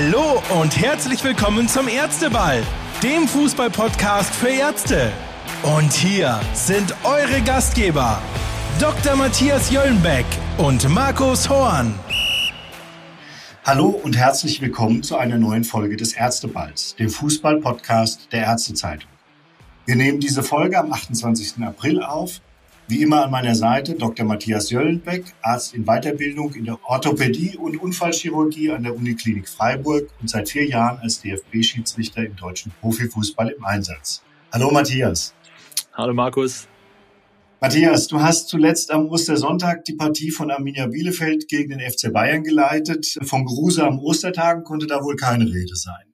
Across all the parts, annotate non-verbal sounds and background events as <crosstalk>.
Hallo und herzlich willkommen zum Ärzteball, dem Fußball-Podcast für Ärzte. Und hier sind eure Gastgeber, Dr. Matthias Jöllenbeck und Markus Horn. Hallo und herzlich willkommen zu einer neuen Folge des Ärzteballs, dem Fußball-Podcast der Ärztezeitung. Wir nehmen diese Folge am 28. April auf wie immer an meiner Seite Dr. Matthias Jöllenbeck, Arzt in Weiterbildung in der Orthopädie und Unfallchirurgie an der Uniklinik Freiburg und seit vier Jahren als DFB-Schiedsrichter im deutschen Profifußball im Einsatz. Hallo Matthias. Hallo Markus. Matthias, du hast zuletzt am Ostersonntag die Partie von Arminia Bielefeld gegen den FC Bayern geleitet. Vom Gruße am Ostertagen konnte da wohl keine Rede sein.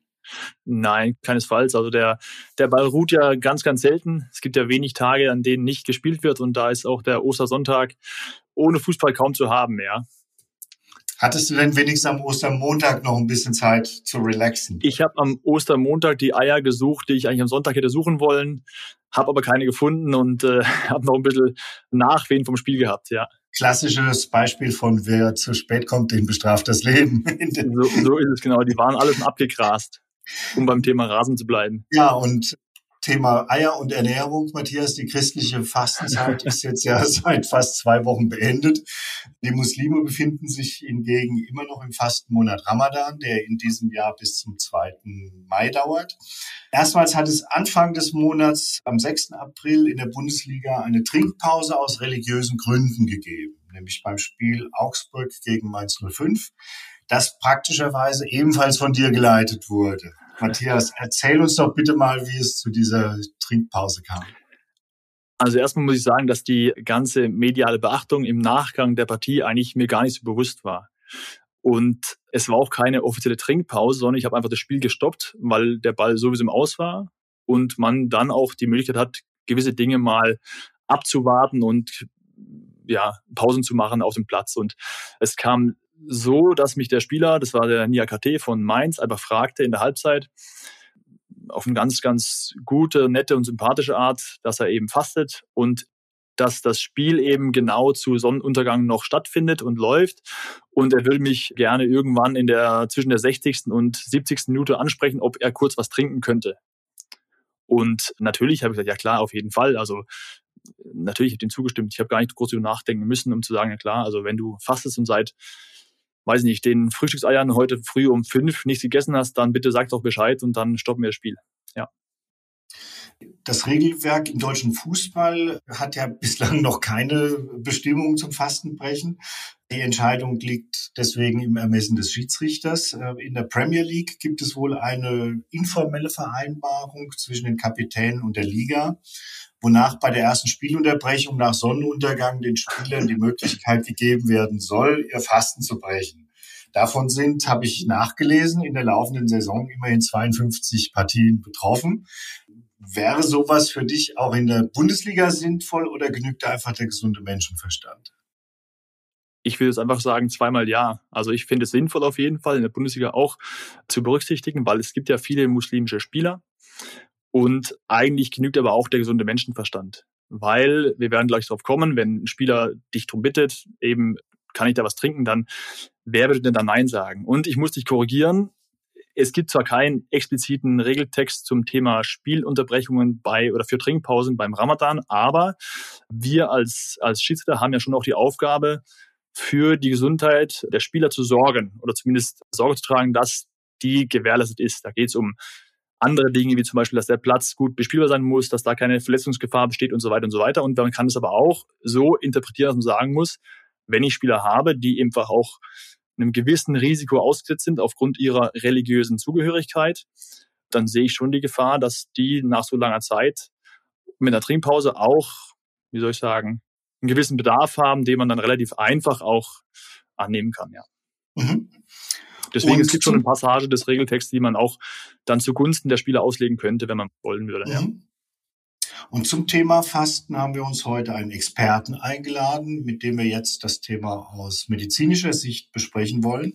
Nein, keinesfalls. Also der, der Ball ruht ja ganz, ganz selten. Es gibt ja wenig Tage, an denen nicht gespielt wird und da ist auch der Ostersonntag ohne Fußball kaum zu haben, ja. Hattest du denn wenigstens am Ostermontag noch ein bisschen Zeit zu relaxen? Ich habe am Ostermontag die Eier gesucht, die ich eigentlich am Sonntag hätte suchen wollen, habe aber keine gefunden und äh, <laughs> habe noch ein bisschen Nachwehen vom Spiel gehabt, ja. Klassisches Beispiel von wer zu spät kommt, den bestraft das Leben. so, so ist es genau. Die waren alles <laughs> abgegrast um beim Thema Rasen zu bleiben. Ja, und Thema Eier und Ernährung, Matthias. Die christliche Fastenzeit <laughs> ist jetzt ja seit fast zwei Wochen beendet. Die Muslime befinden sich hingegen immer noch im Fastenmonat Ramadan, der in diesem Jahr bis zum 2. Mai dauert. Erstmals hat es Anfang des Monats am 6. April in der Bundesliga eine Trinkpause aus religiösen Gründen gegeben, nämlich beim Spiel Augsburg gegen Mainz 05 das praktischerweise ebenfalls von dir geleitet wurde. Matthias, erzähl uns doch bitte mal, wie es zu dieser Trinkpause kam. Also erstmal muss ich sagen, dass die ganze mediale Beachtung im Nachgang der Partie eigentlich mir gar nicht so bewusst war. Und es war auch keine offizielle Trinkpause, sondern ich habe einfach das Spiel gestoppt, weil der Ball sowieso im Aus war und man dann auch die Möglichkeit hat, gewisse Dinge mal abzuwarten und ja, Pausen zu machen auf dem Platz. Und es kam so, dass mich der Spieler, das war der Niakate von Mainz, einfach fragte in der Halbzeit, auf eine ganz, ganz gute, nette und sympathische Art, dass er eben fastet und dass das Spiel eben genau zu Sonnenuntergang noch stattfindet und läuft. Und er will mich gerne irgendwann in der, zwischen der 60. und 70. Minute ansprechen, ob er kurz was trinken könnte. Und natürlich habe ich gesagt, ja klar, auf jeden Fall. Also natürlich habe ich ihm zugestimmt. Ich habe gar nicht groß über nachdenken müssen, um zu sagen, ja klar, also wenn du fastest und seit weiß nicht, den Frühstückseiern heute früh um fünf nichts gegessen hast, dann bitte sag doch Bescheid und dann stoppen wir das Spiel. Ja. Das Regelwerk im deutschen Fußball hat ja bislang noch keine Bestimmungen zum Fastenbrechen. Die Entscheidung liegt deswegen im Ermessen des Schiedsrichters. Äh, in der Premier League gibt es wohl eine informelle Vereinbarung zwischen den Kapitänen und der Liga wonach bei der ersten Spielunterbrechung nach Sonnenuntergang den Spielern die Möglichkeit gegeben werden soll, ihr Fasten zu brechen. Davon sind, habe ich nachgelesen, in der laufenden Saison immerhin 52 Partien betroffen. Wäre sowas für dich auch in der Bundesliga sinnvoll oder genügt da einfach der gesunde Menschenverstand? Ich würde jetzt einfach sagen, zweimal ja. Also ich finde es sinnvoll auf jeden Fall in der Bundesliga auch zu berücksichtigen, weil es gibt ja viele muslimische Spieler und eigentlich genügt aber auch der gesunde Menschenverstand. Weil wir werden gleich darauf kommen, wenn ein Spieler dich drum bittet, eben kann ich da was trinken, dann wer würde denn da Nein sagen? Und ich muss dich korrigieren. Es gibt zwar keinen expliziten Regeltext zum Thema Spielunterbrechungen bei oder für Trinkpausen beim Ramadan, aber wir als, als Schiedsrichter haben ja schon auch die Aufgabe, für die Gesundheit der Spieler zu sorgen oder zumindest Sorge zu tragen, dass die gewährleistet ist. Da geht es um andere Dinge, wie zum Beispiel, dass der Platz gut bespielbar sein muss, dass da keine Verletzungsgefahr besteht und so weiter und so weiter. Und man kann es aber auch so interpretieren, dass man sagen muss, wenn ich Spieler habe, die einfach auch einem gewissen Risiko ausgesetzt sind aufgrund ihrer religiösen Zugehörigkeit, dann sehe ich schon die Gefahr, dass die nach so langer Zeit mit einer Trinkpause auch, wie soll ich sagen, einen gewissen Bedarf haben, den man dann relativ einfach auch annehmen kann, ja. Deswegen, und es gibt schon eine Passage des Regeltexts, die man auch dann zugunsten der Spieler auslegen könnte, wenn man wollen würde. Ja. Mhm. Und zum Thema Fasten haben wir uns heute einen Experten eingeladen, mit dem wir jetzt das Thema aus medizinischer Sicht besprechen wollen.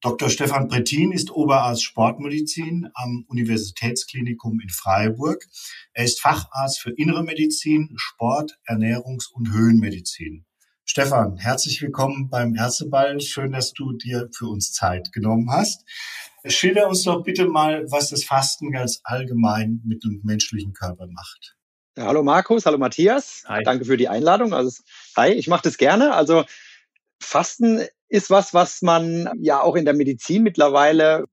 Dr. Stefan Prettin ist Oberarzt Sportmedizin am Universitätsklinikum in Freiburg. Er ist Facharzt für Innere Medizin, Sport, Ernährungs- und Höhenmedizin. Stefan, herzlich willkommen beim Ärzteball. Schön, dass du dir für uns Zeit genommen hast. Schilder uns doch bitte mal, was das Fasten ganz allgemein mit dem menschlichen Körper macht. Ja, hallo Markus, hallo Matthias. Hi. Danke für die Einladung. Also, hi, ich mache das gerne. Also Fasten ist was, was man ja auch in der Medizin mittlerweile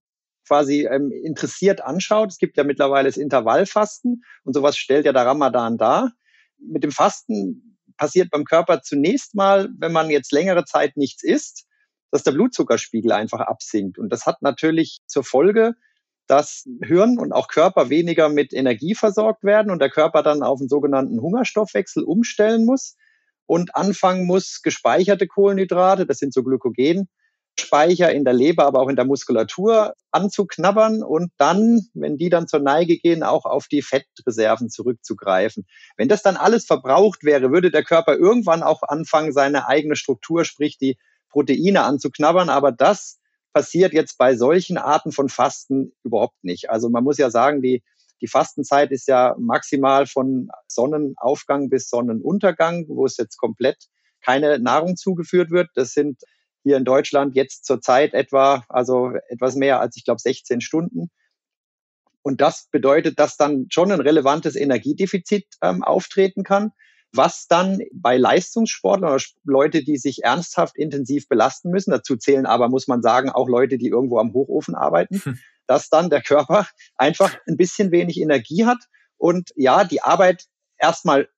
quasi ähm, interessiert anschaut. Es gibt ja mittlerweile das Intervallfasten und sowas stellt ja der Ramadan dar. Mit dem Fasten passiert beim Körper zunächst mal, wenn man jetzt längere Zeit nichts isst, dass der Blutzuckerspiegel einfach absinkt. Und das hat natürlich zur Folge, dass Hirn und auch Körper weniger mit Energie versorgt werden und der Körper dann auf einen sogenannten Hungerstoffwechsel umstellen muss und anfangen muss, gespeicherte Kohlenhydrate, das sind so Glykogen, Speicher in der Leber, aber auch in der Muskulatur anzuknabbern und dann, wenn die dann zur Neige gehen, auch auf die Fettreserven zurückzugreifen. Wenn das dann alles verbraucht wäre, würde der Körper irgendwann auch anfangen, seine eigene Struktur, sprich die Proteine anzuknabbern. Aber das passiert jetzt bei solchen Arten von Fasten überhaupt nicht. Also man muss ja sagen, die, die Fastenzeit ist ja maximal von Sonnenaufgang bis Sonnenuntergang, wo es jetzt komplett keine Nahrung zugeführt wird. Das sind hier in Deutschland jetzt zurzeit etwa, also etwas mehr als ich glaube 16 Stunden. Und das bedeutet, dass dann schon ein relevantes Energiedefizit ähm, auftreten kann, was dann bei Leistungssportlern oder Leute, die sich ernsthaft intensiv belasten müssen, dazu zählen aber, muss man sagen, auch Leute, die irgendwo am Hochofen arbeiten, hm. dass dann der Körper einfach ein bisschen wenig Energie hat und ja, die Arbeit erstmal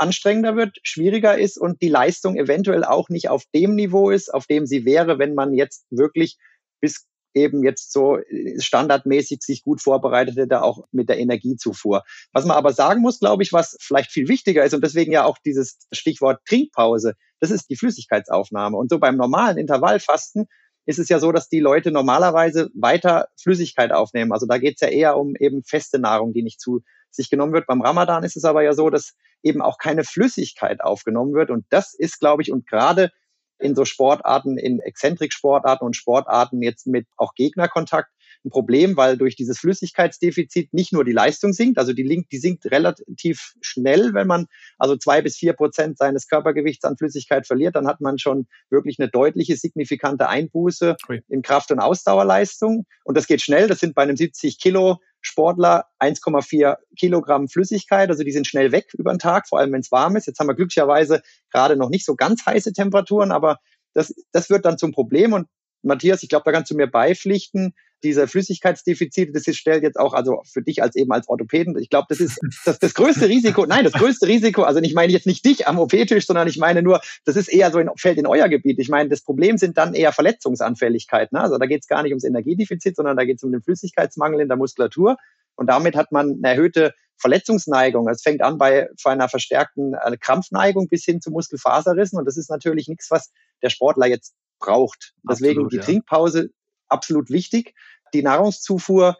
anstrengender wird, schwieriger ist und die Leistung eventuell auch nicht auf dem Niveau ist, auf dem sie wäre, wenn man jetzt wirklich bis eben jetzt so standardmäßig sich gut vorbereitet hätte, auch mit der Energiezufuhr. Was man aber sagen muss, glaube ich, was vielleicht viel wichtiger ist und deswegen ja auch dieses Stichwort Trinkpause, das ist die Flüssigkeitsaufnahme. Und so beim normalen Intervallfasten ist es ja so, dass die Leute normalerweise weiter Flüssigkeit aufnehmen. Also da geht es ja eher um eben feste Nahrung, die nicht zu sich genommen wird. Beim Ramadan ist es aber ja so, dass eben auch keine Flüssigkeit aufgenommen wird. Und das ist, glaube ich, und gerade in so Sportarten, in Exzentrik-Sportarten und Sportarten jetzt mit auch Gegnerkontakt ein Problem, weil durch dieses Flüssigkeitsdefizit nicht nur die Leistung sinkt, also die, die sinkt relativ schnell, wenn man also zwei bis vier Prozent seines Körpergewichts an Flüssigkeit verliert, dann hat man schon wirklich eine deutliche, signifikante Einbuße in Kraft- und Ausdauerleistung. Und das geht schnell, das sind bei einem 70 Kilo Sportler 1,4 Kilogramm Flüssigkeit, also die sind schnell weg über den Tag, vor allem wenn es warm ist. Jetzt haben wir glücklicherweise gerade noch nicht so ganz heiße Temperaturen, aber das, das wird dann zum Problem. Und Matthias, ich glaube, da kannst du mir beipflichten, diese Flüssigkeitsdefizite, das ist, stellt jetzt auch, also für dich als eben als Orthopäden, ich glaube, das ist das, das größte Risiko, nein, das größte Risiko, also ich meine jetzt nicht dich am OP-Tisch, sondern ich meine nur, das ist eher so in, fällt in euer Gebiet. Ich meine, das Problem sind dann eher Verletzungsanfälligkeit. Ne? Also da geht es gar nicht ums Energiedefizit, sondern da geht es um den Flüssigkeitsmangel in der Muskulatur. Und damit hat man eine erhöhte Verletzungsneigung. Es fängt an bei, bei einer verstärkten äh, Krampfneigung bis hin zu Muskelfaserrissen. Und das ist natürlich nichts, was der Sportler jetzt braucht. Deswegen Absolut, die ja. Trinkpause absolut wichtig. Die Nahrungszufuhr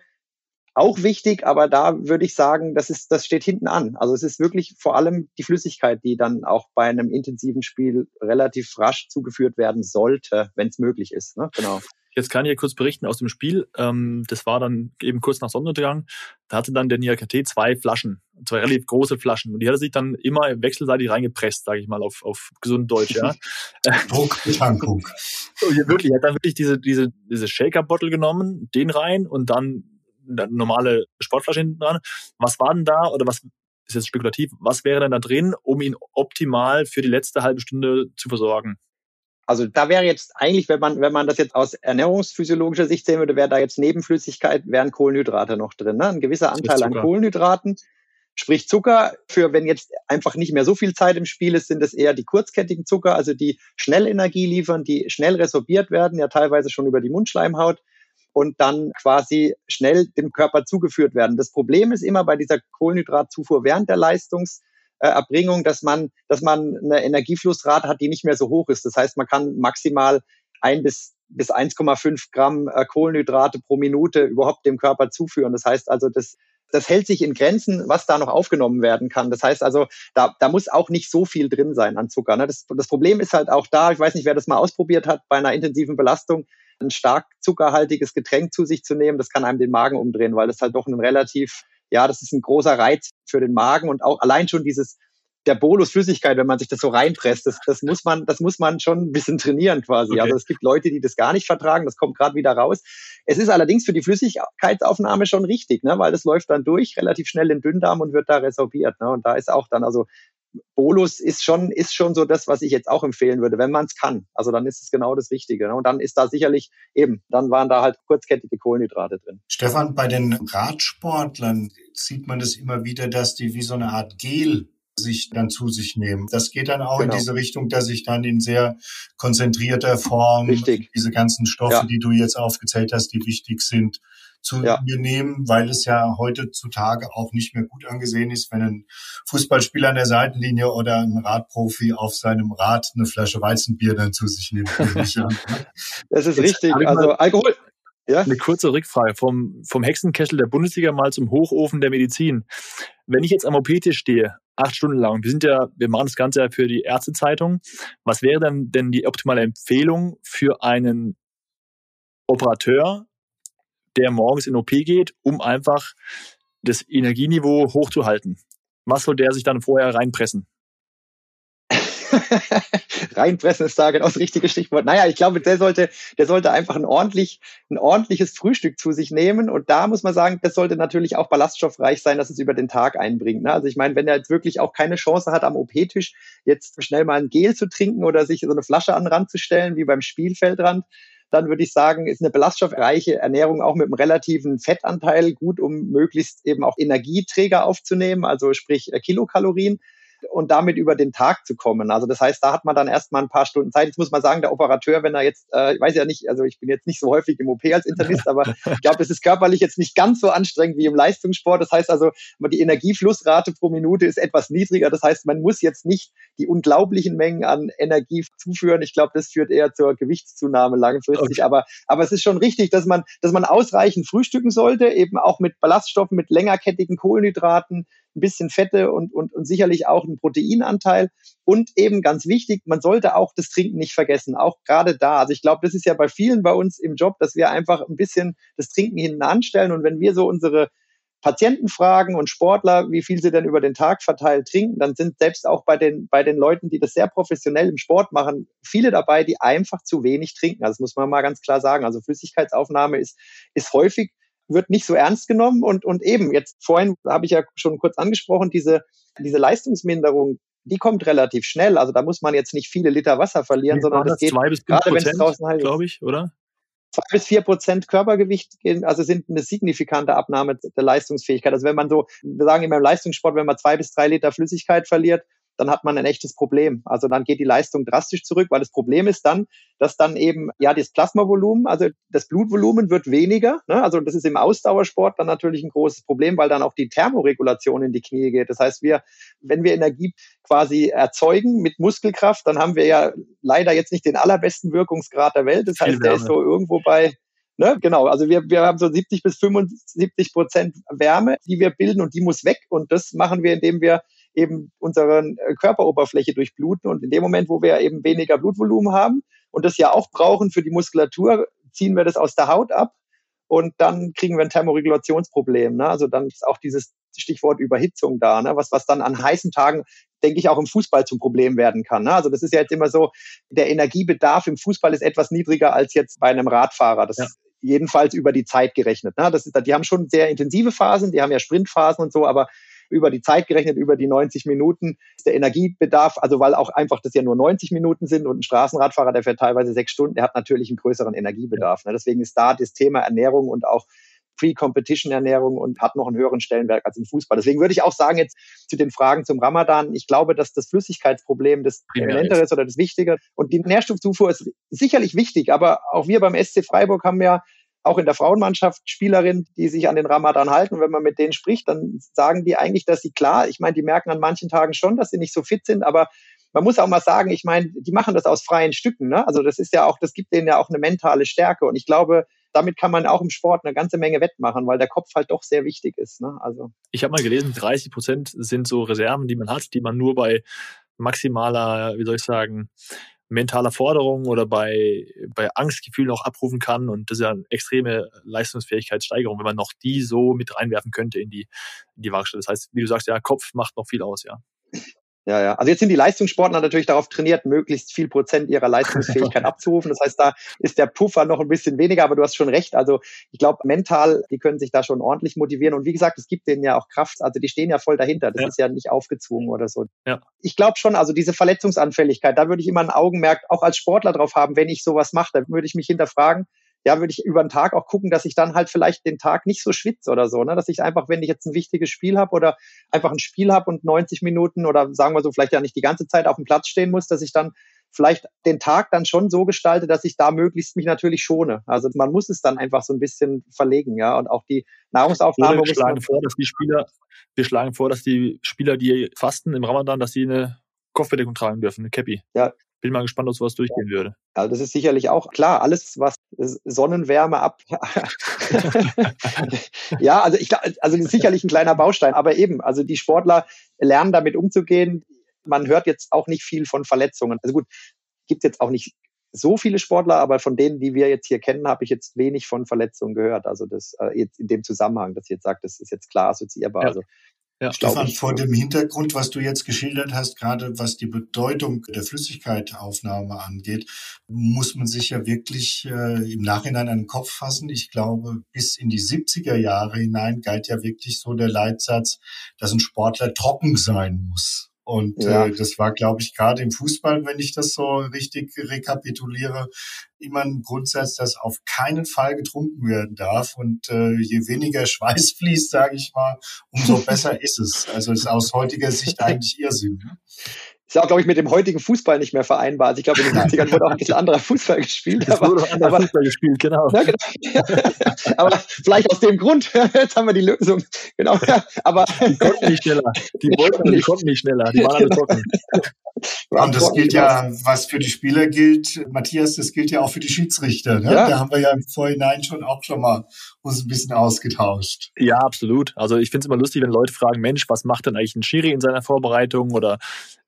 auch wichtig, aber da würde ich sagen, das ist, das steht hinten an. Also es ist wirklich vor allem die Flüssigkeit, die dann auch bei einem intensiven Spiel relativ rasch zugeführt werden sollte, wenn es möglich ist. Ne? Genau. Jetzt kann ich hier kurz berichten aus dem Spiel. Ähm, das war dann eben kurz nach Sonnenuntergang. Da hatte dann der NIAKT zwei Flaschen, zwei relativ große Flaschen. Und die hat er sich dann immer wechselseitig reingepresst, sage ich mal, auf, auf gesund Deutsch. Ja. <laughs> <laughs> Druckbetankung. wirklich, er hat dann wirklich diese, diese, diese Shaker-Bottle genommen, den rein und dann eine normale Sportflasche hinten dran. Was war denn da oder was ist jetzt spekulativ, was wäre denn da drin, um ihn optimal für die letzte halbe Stunde zu versorgen? Also da wäre jetzt eigentlich, wenn man, wenn man das jetzt aus ernährungsphysiologischer Sicht sehen würde, wäre da jetzt Nebenflüssigkeit, wären Kohlenhydrate noch drin. Ne? Ein gewisser Anteil an Kohlenhydraten. Sprich Zucker, für wenn jetzt einfach nicht mehr so viel Zeit im Spiel ist, sind es eher die kurzkettigen Zucker, also die schnell Energie liefern, die schnell resorbiert werden, ja teilweise schon über die Mundschleimhaut und dann quasi schnell dem Körper zugeführt werden. Das Problem ist immer bei dieser Kohlenhydratzufuhr während der Leistungs äh, Erbringung, dass man, dass man eine Energieflussrate hat, die nicht mehr so hoch ist. Das heißt, man kann maximal ein bis bis 1,5 Gramm äh, Kohlenhydrate pro Minute überhaupt dem Körper zuführen. Das heißt also, das, das hält sich in Grenzen, was da noch aufgenommen werden kann. Das heißt also, da, da muss auch nicht so viel drin sein an Zucker. Ne? Das, das Problem ist halt auch da, ich weiß nicht, wer das mal ausprobiert hat, bei einer intensiven Belastung ein stark zuckerhaltiges Getränk zu sich zu nehmen, das kann einem den Magen umdrehen, weil das halt doch ein relativ ja, das ist ein großer Reiz für den Magen und auch allein schon dieses der Bolus Flüssigkeit, wenn man sich das so reinpresst, das, das muss man, das muss man schon ein bisschen trainieren quasi. Okay. Also es gibt Leute, die das gar nicht vertragen, das kommt gerade wieder raus. Es ist allerdings für die Flüssigkeitsaufnahme schon richtig, ne, weil das läuft dann durch, relativ schnell in den Dünndarm und wird da resorbiert. Ne, und da ist auch dann, also Bolus ist schon, ist schon so das, was ich jetzt auch empfehlen würde, wenn man es kann. Also dann ist es genau das Richtige. Ne? Und dann ist da sicherlich eben, dann waren da halt kurzkettige Kohlenhydrate drin. Stefan, bei den Radsportlern sieht man das immer wieder, dass die wie so eine Art Gel sich dann zu sich nehmen. Das geht dann auch genau. in diese Richtung, dass ich dann in sehr konzentrierter Form Richtig. diese ganzen Stoffe, ja. die du jetzt aufgezählt hast, die wichtig sind, zu ja. mir nehmen, weil es ja heutzutage auch nicht mehr gut angesehen ist, wenn ein Fußballspieler an der Seitenlinie oder ein Radprofi auf seinem Rad eine Flasche Weizenbier dann zu sich nimmt. <laughs> das ist richtig. Also Alkohol, ja? Eine kurze Rückfrage vom, vom Hexenkessel der Bundesliga mal zum Hochofen der Medizin. Wenn ich jetzt am OP-Tisch stehe, acht Stunden lang, wir sind ja, wir machen das Ganze ja für die Ärztezeitung. Was wäre dann denn die optimale Empfehlung für einen Operateur, der morgens in OP geht, um einfach das Energieniveau hochzuhalten? Was soll der sich dann vorher reinpressen? <laughs> Reinpressen ist da genau das richtige Stichwort. Naja, ich glaube, der sollte, der sollte einfach ein ordentlich, ein ordentliches Frühstück zu sich nehmen. Und da muss man sagen, das sollte natürlich auch ballaststoffreich sein, dass es über den Tag einbringt. Ne? Also ich meine, wenn er jetzt wirklich auch keine Chance hat, am OP-Tisch jetzt schnell mal ein Gel zu trinken oder sich so eine Flasche an den Rand zu stellen, wie beim Spielfeldrand, dann würde ich sagen, ist eine ballaststoffreiche Ernährung auch mit einem relativen Fettanteil gut, um möglichst eben auch Energieträger aufzunehmen, also sprich äh, Kilokalorien und damit über den Tag zu kommen. Also das heißt, da hat man dann erstmal ein paar Stunden Zeit. Jetzt muss man sagen, der Operateur, wenn er jetzt, äh, ich weiß ja nicht, also ich bin jetzt nicht so häufig im OP als Internist, aber <laughs> ich glaube, das ist körperlich jetzt nicht ganz so anstrengend wie im Leistungssport. Das heißt also, die Energieflussrate pro Minute ist etwas niedriger. Das heißt, man muss jetzt nicht die unglaublichen Mengen an Energie zuführen. Ich glaube, das führt eher zur Gewichtszunahme langfristig. Okay. Aber, aber es ist schon richtig, dass man, dass man ausreichend frühstücken sollte, eben auch mit Ballaststoffen, mit längerkettigen Kohlenhydraten, ein bisschen Fette und, und, und sicherlich auch einen Proteinanteil. Und eben ganz wichtig, man sollte auch das Trinken nicht vergessen, auch gerade da. Also ich glaube, das ist ja bei vielen bei uns im Job, dass wir einfach ein bisschen das Trinken hinten anstellen. Und wenn wir so unsere Patienten fragen und Sportler, wie viel sie denn über den Tag verteilt trinken, dann sind selbst auch bei den, bei den Leuten, die das sehr professionell im Sport machen, viele dabei, die einfach zu wenig trinken. Also das muss man mal ganz klar sagen. Also Flüssigkeitsaufnahme ist, ist häufig wird nicht so ernst genommen und, und eben, jetzt vorhin habe ich ja schon kurz angesprochen, diese, diese Leistungsminderung, die kommt relativ schnell. Also da muss man jetzt nicht viele Liter Wasser verlieren, Wie sondern das, geht zwei bis gerade wenn es draußen halt glaube ich, oder? Zwei bis vier Prozent Körpergewicht gehen, also sind eine signifikante Abnahme der Leistungsfähigkeit. Also wenn man so, wir sagen immer im Leistungssport, wenn man zwei bis drei Liter Flüssigkeit verliert, dann hat man ein echtes Problem. Also dann geht die Leistung drastisch zurück, weil das Problem ist dann, dass dann eben, ja, das Plasmavolumen, also das Blutvolumen wird weniger. Ne? Also das ist im Ausdauersport dann natürlich ein großes Problem, weil dann auch die Thermoregulation in die Knie geht. Das heißt, wir, wenn wir Energie quasi erzeugen mit Muskelkraft, dann haben wir ja leider jetzt nicht den allerbesten Wirkungsgrad der Welt. Das heißt, der ist so irgendwo bei Ne, genau, also wir, wir haben so 70 bis 75 Prozent Wärme, die wir bilden und die muss weg. Und das machen wir, indem wir eben unsere äh, Körperoberfläche durchbluten. Und in dem Moment, wo wir eben weniger Blutvolumen haben und das ja auch brauchen für die Muskulatur, ziehen wir das aus der Haut ab und dann kriegen wir ein Thermoregulationsproblem. Ne? Also dann ist auch dieses Stichwort Überhitzung da, ne? was, was dann an heißen Tagen, denke ich, auch im Fußball zum Problem werden kann. Ne? Also das ist ja jetzt immer so, der Energiebedarf im Fußball ist etwas niedriger als jetzt bei einem Radfahrer. Das ja. jedenfalls über die Zeit gerechnet. Ne? Das ist, die haben schon sehr intensive Phasen, die haben ja Sprintphasen und so, aber über die Zeit gerechnet, über die 90 Minuten ist der Energiebedarf, also weil auch einfach das ja nur 90 Minuten sind und ein Straßenradfahrer, der fährt teilweise sechs Stunden, der hat natürlich einen größeren Energiebedarf. Ne? Deswegen ist da das Thema Ernährung und auch Pre-Competition-Ernährung und hat noch einen höheren Stellenwert als im Fußball. Deswegen würde ich auch sagen, jetzt zu den Fragen zum Ramadan, ich glaube, dass das Flüssigkeitsproblem das Elementere ist oder das Wichtige. Und die Nährstoffzufuhr ist sicherlich wichtig, aber auch wir beim SC Freiburg haben ja auch in der Frauenmannschaft Spielerinnen, die sich an den Ramadan halten. Wenn man mit denen spricht, dann sagen die eigentlich, dass sie klar, ich meine, die merken an manchen Tagen schon, dass sie nicht so fit sind, aber man muss auch mal sagen, ich meine, die machen das aus freien Stücken. Ne? Also das ist ja auch, das gibt denen ja auch eine mentale Stärke. Und ich glaube, damit kann man auch im Sport eine ganze Menge wettmachen, weil der Kopf halt doch sehr wichtig ist. Ne? Also ich habe mal gelesen, 30 Prozent sind so Reserven, die man hat, die man nur bei maximaler, wie soll ich sagen, mentaler Forderung oder bei, bei Angstgefühlen auch abrufen kann. Und das ist ja eine extreme Leistungsfähigkeitssteigerung, wenn man noch die so mit reinwerfen könnte in die, in die Waagstelle. Das heißt, wie du sagst, ja, Kopf macht noch viel aus, ja. Ja, ja. Also jetzt sind die Leistungssportler natürlich darauf trainiert, möglichst viel Prozent ihrer Leistungsfähigkeit <laughs> abzurufen. Das heißt, da ist der Puffer noch ein bisschen weniger, aber du hast schon recht. Also ich glaube, mental, die können sich da schon ordentlich motivieren. Und wie gesagt, es gibt denen ja auch Kraft. Also die stehen ja voll dahinter. Das ja. ist ja nicht aufgezwungen oder so. Ja. Ich glaube schon, also diese Verletzungsanfälligkeit, da würde ich immer ein Augenmerk auch als Sportler drauf haben, wenn ich sowas mache. Da würde ich mich hinterfragen, ja, würde ich über den Tag auch gucken, dass ich dann halt vielleicht den Tag nicht so schwitze oder so, ne? Dass ich einfach, wenn ich jetzt ein wichtiges Spiel habe oder einfach ein Spiel habe und 90 Minuten oder sagen wir so, vielleicht ja nicht die ganze Zeit auf dem Platz stehen muss, dass ich dann vielleicht den Tag dann schon so gestalte, dass ich da möglichst mich natürlich schone. Also man muss es dann einfach so ein bisschen verlegen, ja. Und auch die Nahrungsaufnahme. Wir schlagen vor, dass die Spieler, wir schlagen vor, dass die Spieler, die fasten im Ramadan, dass sie eine Kopfbedeckung tragen dürfen, eine Cappy. Ja, bin mal gespannt, ob sowas durchgehen ja. würde. Also das ist sicherlich auch klar, alles, was Sonnenwärme ab. <laughs> ja, also ich also sicherlich ein kleiner Baustein, aber eben, also die Sportler lernen damit umzugehen. Man hört jetzt auch nicht viel von Verletzungen. Also gut, gibt jetzt auch nicht so viele Sportler, aber von denen, die wir jetzt hier kennen, habe ich jetzt wenig von Verletzungen gehört. Also das äh, jetzt in dem Zusammenhang, dass ich jetzt sagt, das ist jetzt klar assoziierbar. Ja. Also ja, Stefan, vor dem Hintergrund, was du jetzt geschildert hast, gerade was die Bedeutung der Flüssigkeitaufnahme angeht, muss man sich ja wirklich äh, im Nachhinein an den Kopf fassen. Ich glaube, bis in die 70er Jahre hinein galt ja wirklich so der Leitsatz, dass ein Sportler trocken sein muss. Und ja. äh, das war, glaube ich, gerade im Fußball, wenn ich das so richtig rekapituliere, immer ein Grundsatz, dass auf keinen Fall getrunken werden darf. Und äh, je weniger Schweiß <laughs> fließt, sage ich mal, umso besser <laughs> ist es. Also ist aus heutiger Sicht <laughs> eigentlich Irrsinn. Ne? Ist auch, glaube ich, mit dem heutigen Fußball nicht mehr vereinbar. Also ich glaube, in den 70ern wurde auch ein bisschen anderer Fußball gespielt. Es wurde anderer aber, Fußball gespielt, genau. Ja, genau. <laughs> aber vielleicht aus dem Grund, <laughs> jetzt haben wir die Lösung. Genau. Aber die konnten nicht schneller. Die wollten, die <laughs> konnten nicht schneller. Die waren alle trocken. Und das gilt ja, was für die Spieler gilt, Matthias, das gilt ja auch für die Schiedsrichter. Ne? Ja. Da haben wir ja im Vorhinein schon auch schon mal uns ein bisschen ausgetauscht. Ja, absolut. Also ich finde es immer lustig, wenn Leute fragen, Mensch, was macht denn eigentlich ein Schiri in seiner Vorbereitung oder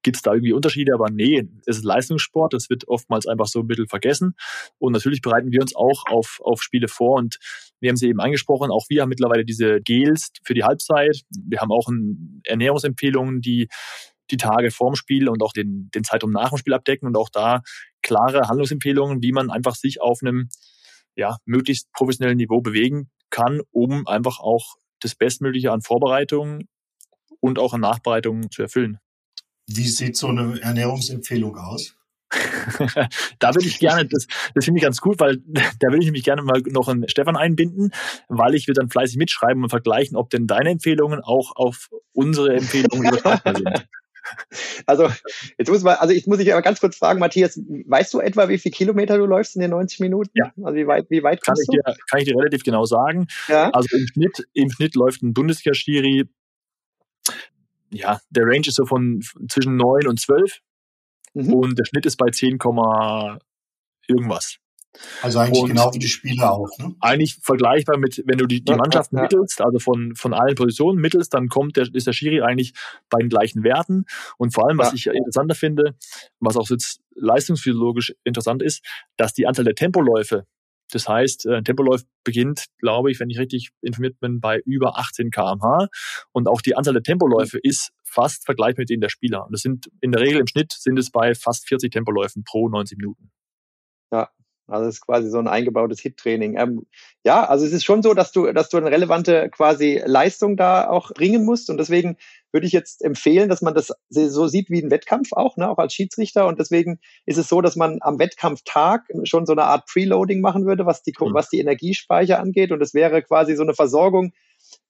gibt es da irgendwie Unterschiede? Aber nee, es ist Leistungssport, das wird oftmals einfach so ein bisschen vergessen. Und natürlich bereiten wir uns auch auf, auf Spiele vor und wir haben sie eben angesprochen, auch wir haben mittlerweile diese Gels für die Halbzeit. Wir haben auch Ernährungsempfehlungen, die die Tage vorm Spiel und auch den, den Zeitraum nach dem Spiel abdecken und auch da klare Handlungsempfehlungen, wie man einfach sich auf einem ja, möglichst professionellen Niveau bewegen kann, um einfach auch das Bestmögliche an Vorbereitungen und auch an Nachbereitungen zu erfüllen. Wie sieht so eine Ernährungsempfehlung aus? <laughs> da würde ich gerne, das, das finde ich ganz gut, weil <laughs> da würde ich nämlich gerne mal noch einen Stefan einbinden, weil ich will dann fleißig mitschreiben und vergleichen, ob denn deine Empfehlungen auch auf unsere Empfehlungen übertragbar sind. <laughs> Also, jetzt muss man, also ich muss dich aber ganz kurz fragen, Matthias, weißt du etwa, wie viele Kilometer du läufst in den 90 Minuten? Ja. Also wie weit, wie weit kann ich dir, Kann ich dir relativ genau sagen. Ja. Also im Schnitt, im Schnitt läuft ein Bundesliga-Schiri, ja, der Range ist so von zwischen 9 und 12 mhm. und der Schnitt ist bei 10, irgendwas. Also eigentlich und genau wie die Spieler auch. Ne? Eigentlich vergleichbar mit, wenn du die, die Mannschaften ja, ja. mittelst, also von, von allen Positionen mittelst, dann kommt der, ist der Schiri eigentlich bei den gleichen Werten. Und vor allem, was ja. ich interessanter finde, was auch jetzt leistungsphysiologisch interessant ist, dass die Anzahl der Tempoläufe, das heißt, ein äh, Tempolauf beginnt, glaube ich, wenn ich richtig informiert bin, bei über 18 kmh. Und auch die Anzahl der Tempoläufe ist fast vergleichbar mit denen der Spieler. Und das sind in der Regel im Schnitt sind es bei fast 40 Tempoläufen pro 90 Minuten. Ja, also es ist quasi so ein eingebautes Hit-Training. Ähm, ja, also es ist schon so, dass du, dass du eine relevante quasi Leistung da auch bringen musst. Und deswegen würde ich jetzt empfehlen, dass man das so sieht wie ein Wettkampf auch, ne, auch als Schiedsrichter. Und deswegen ist es so, dass man am Wettkampftag schon so eine Art Preloading machen würde, was die, mhm. was die Energiespeicher angeht. Und es wäre quasi so eine Versorgung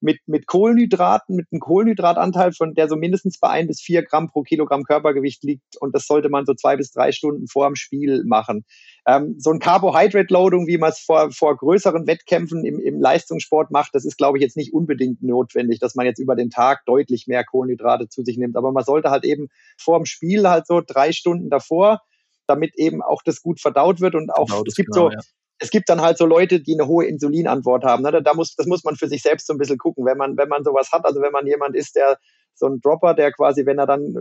mit, mit Kohlenhydraten, mit einem Kohlenhydratanteil von der so mindestens bei ein bis vier Gramm pro Kilogramm Körpergewicht liegt. Und das sollte man so zwei bis drei Stunden vor dem Spiel machen. Ähm, so ein Carbohydrate-Loading, wie man es vor, vor größeren Wettkämpfen im, im Leistungssport macht, das ist, glaube ich, jetzt nicht unbedingt notwendig, dass man jetzt über den Tag deutlich mehr Kohlenhydrate zu sich nimmt. Aber man sollte halt eben vor dem Spiel halt so drei Stunden davor damit eben auch das gut verdaut wird und auch genau, es gibt genau, so ja es gibt dann halt so Leute, die eine hohe Insulinantwort haben. Ne? Da muss, das muss man für sich selbst so ein bisschen gucken. Wenn man, wenn man sowas hat, also wenn man jemand ist, der so ein Dropper, der quasi, wenn er dann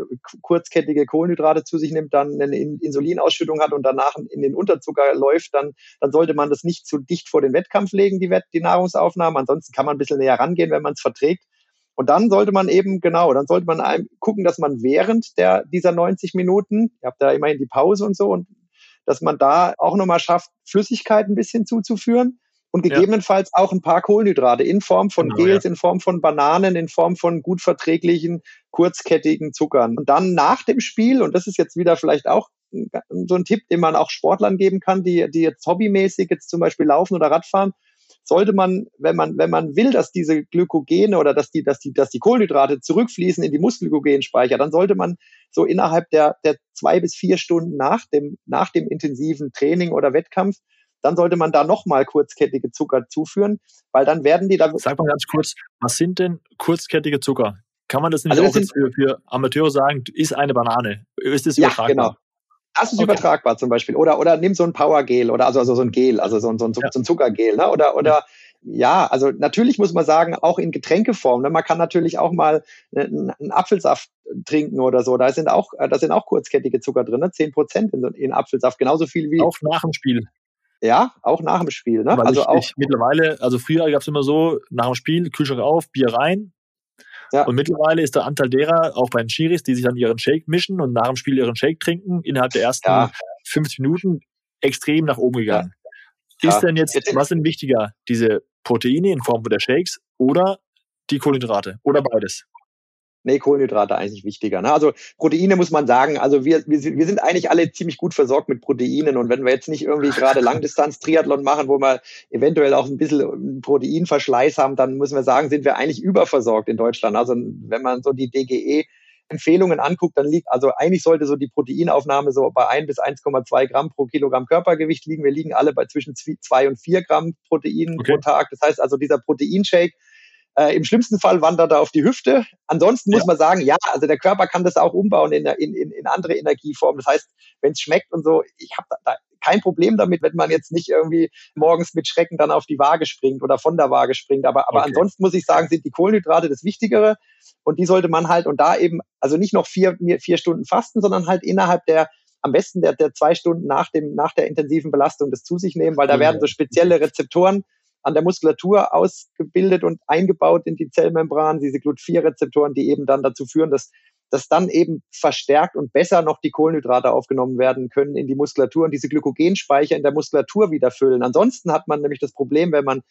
kurzkettige Kohlenhydrate zu sich nimmt, dann eine Insulinausschüttung hat und danach in den Unterzucker läuft, dann, dann sollte man das nicht zu dicht vor den Wettkampf legen, die, Wett, die Nahrungsaufnahme. Ansonsten kann man ein bisschen näher rangehen, wenn man es verträgt. Und dann sollte man eben, genau, dann sollte man gucken, dass man während der, dieser 90 Minuten, ihr habt da immerhin die Pause und so, und dass man da auch nochmal schafft, Flüssigkeit ein bisschen zuzuführen und gegebenenfalls ja. auch ein paar Kohlenhydrate in Form von genau, Gels, ja. in Form von Bananen, in Form von gut verträglichen, kurzkettigen Zuckern. Und dann nach dem Spiel, und das ist jetzt wieder vielleicht auch so ein Tipp, den man auch Sportlern geben kann, die, die jetzt hobbymäßig jetzt zum Beispiel laufen oder Radfahren, sollte man, wenn man, wenn man will, dass diese Glykogene oder dass die, dass die, dass die Kohlenhydrate zurückfließen in die Muskelglykogenspeicher, dann sollte man so innerhalb der, der zwei bis vier Stunden nach dem, nach dem intensiven Training oder Wettkampf, dann sollte man da nochmal kurzkettige Zucker zuführen, weil dann werden die da. Sag mal ganz kurz, was sind denn kurzkettige Zucker? Kann man das nicht also das auch jetzt für, für Amateure sagen, ist eine Banane? Ist das ja, übertragbar? Genau. Das ist okay. übertragbar zum Beispiel. Oder, oder nimm so ein Powergel oder also, also so ein Gel, also so ein, so ein, so ein Zuckergel, ne? Oder, oder ja, also natürlich muss man sagen, auch in Getränkeform. Ne? Man kann natürlich auch mal einen, einen Apfelsaft trinken oder so. Da sind auch, da sind auch kurzkettige Zucker drin, ne? 10 Prozent in, in Apfelsaft, genauso viel wie. Auch nach dem Spiel. Ja, auch nach dem Spiel. Ne? Weil also ich, auch ich mittlerweile, also früher gab es immer so, nach dem Spiel, Kühlschrank auf, Bier rein, ja. Und mittlerweile ist der Anteil derer, auch bei den Schiris, die sich dann ihren Shake mischen und nach dem Spiel ihren Shake trinken, innerhalb der ersten ja. 50 Minuten extrem nach oben gegangen. Ja. Ist denn jetzt, was sind wichtiger, diese Proteine in Form der Shakes oder die Kohlenhydrate oder beides? Nee, Kohlenhydrate eigentlich wichtiger. Ne? Also Proteine muss man sagen, also wir, wir, wir sind eigentlich alle ziemlich gut versorgt mit Proteinen und wenn wir jetzt nicht irgendwie gerade <laughs> Langdistanz-Triathlon machen, wo wir eventuell auch ein bisschen Proteinverschleiß haben, dann müssen wir sagen, sind wir eigentlich überversorgt in Deutschland. Also wenn man so die DGE Empfehlungen anguckt, dann liegt, also eigentlich sollte so die Proteinaufnahme so bei 1 bis 1,2 Gramm pro Kilogramm Körpergewicht liegen. Wir liegen alle bei zwischen 2 und 4 Gramm Protein okay. pro Tag. Das heißt also, dieser Proteinshake äh, Im schlimmsten Fall wandert er auf die Hüfte. Ansonsten muss man sagen, ja, also der Körper kann das auch umbauen in, in, in andere Energieformen. Das heißt, wenn es schmeckt und so, ich habe da, da kein Problem damit, wenn man jetzt nicht irgendwie morgens mit Schrecken dann auf die Waage springt oder von der Waage springt. Aber, aber okay. ansonsten muss ich sagen, sind die Kohlenhydrate das Wichtigere. Und die sollte man halt, und da eben, also nicht noch vier, vier Stunden fasten, sondern halt innerhalb der, am besten der, der zwei Stunden nach dem, nach der intensiven Belastung das zu sich nehmen, weil da werden so spezielle Rezeptoren an der Muskulatur ausgebildet und eingebaut in die Zellmembran, diese Glut-4-Rezeptoren, die eben dann dazu führen, dass, dass dann eben verstärkt und besser noch die Kohlenhydrate aufgenommen werden können in die Muskulatur und diese Glykogenspeicher in der Muskulatur wieder füllen. Ansonsten hat man nämlich das Problem, wenn man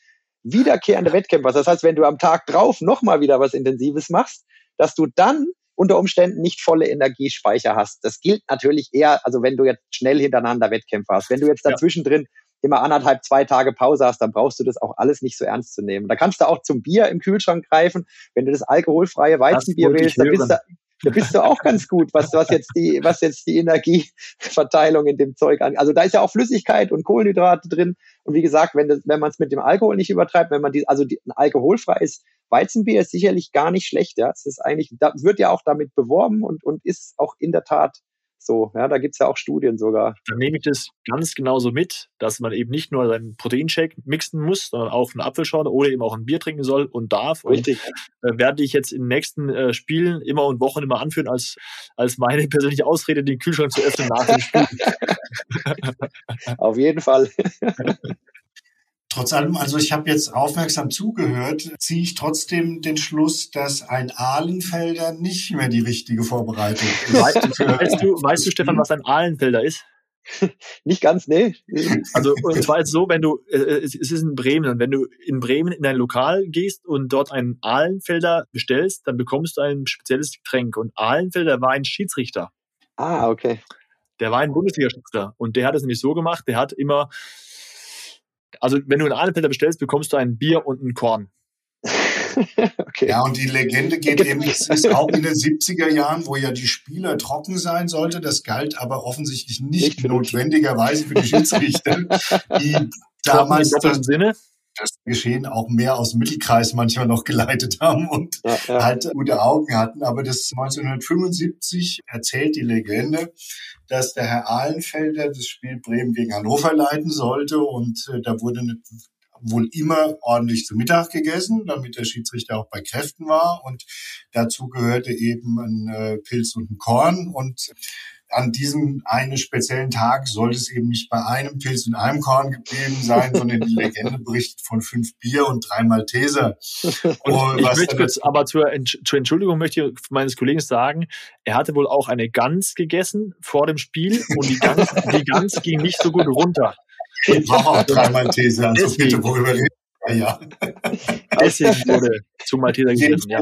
wiederkehrende Wettkämpfer, das heißt, wenn du am Tag drauf nochmal wieder was Intensives machst, dass du dann unter Umständen nicht volle Energiespeicher hast. Das gilt natürlich eher, also wenn du jetzt schnell hintereinander Wettkämpfe hast. Wenn du jetzt dazwischen drin immer anderthalb, zwei Tage Pause hast, dann brauchst du das auch alles nicht so ernst zu nehmen. Da kannst du auch zum Bier im Kühlschrank greifen. Wenn du das alkoholfreie Weizenbier willst, dann bist du, da bist du auch ganz gut, was, was jetzt die, was jetzt die Energieverteilung in dem Zeug an. Also da ist ja auch Flüssigkeit und Kohlenhydrate drin. Und wie gesagt, wenn, das, wenn man es mit dem Alkohol nicht übertreibt, wenn man die, also die, ein alkoholfreies Weizenbier ist sicherlich gar nicht schlecht, ja. Es ist eigentlich, da wird ja auch damit beworben und, und ist auch in der Tat so, ja, da gibt's ja auch Studien sogar. Dann nehme ich das ganz genauso mit, dass man eben nicht nur seinen Proteinshake mixen muss, sondern auch eine Apfelschorle oder eben auch ein Bier trinken soll und darf. Richtig. Und, äh, werde ich jetzt in den nächsten äh, Spielen immer und Wochen immer anführen als, als meine persönliche Ausrede, den Kühlschrank zu öffnen nach dem Spiel. <laughs> Auf jeden Fall. <laughs> Trotz allem, also ich habe jetzt aufmerksam zugehört, ziehe ich trotzdem den Schluss, dass ein Ahlenfelder nicht mehr die richtige Vorbereitung ist. <laughs> Weißt du, weißt du, Stefan, was ein Ahlenfelder ist? <laughs> Nicht ganz, nee. Also und zwar ist so, wenn du, äh, es ist in Bremen, und wenn du in Bremen in ein Lokal gehst und dort einen Ahlenfelder bestellst, dann bekommst du ein spezielles Getränk. Und Ahlenfelder war ein Schiedsrichter. Ah, okay. Der war ein Bundesliga-Schiedsrichter. Und der hat es nämlich so gemacht, der hat immer also wenn du einen Ahlenfelder bestellst, bekommst du ein Bier und ein Korn. <laughs> okay. Ja, und die Legende geht eben, es ist auch in den 70er Jahren, wo ja die Spieler trocken sein sollte. Das galt aber offensichtlich nicht, nicht notwendigerweise für die <laughs> Schiedsrichter, die damals das, Sinne? Das Geschehen auch mehr aus dem Mittelkreis manchmal noch geleitet haben und ja, ja. halt gute Augen hatten. Aber das 1975 erzählt die Legende, dass der Herr Ahlenfelder das Spiel Bremen gegen Hannover leiten sollte und äh, da wurde wohl immer ordentlich zu Mittag gegessen, damit der Schiedsrichter auch bei Kräften war und dazu gehörte eben ein äh, Pilz und ein Korn und an diesem einen speziellen Tag sollte es eben nicht bei einem Pilz und einem Korn geblieben sein, sondern die Legende berichtet von fünf Bier und drei Malteser. <laughs> Und ich möchte kurz, aber zur, zur Entschuldigung möchte ich meines Kollegen sagen, er hatte wohl auch eine Gans gegessen vor dem Spiel und die Gans, <laughs> die Gans ging nicht so gut runter. Ich brauche auch drei Malteser, also bitte, worüber reden ja. <laughs> Deswegen wurde zu Malteser gegriffen, ja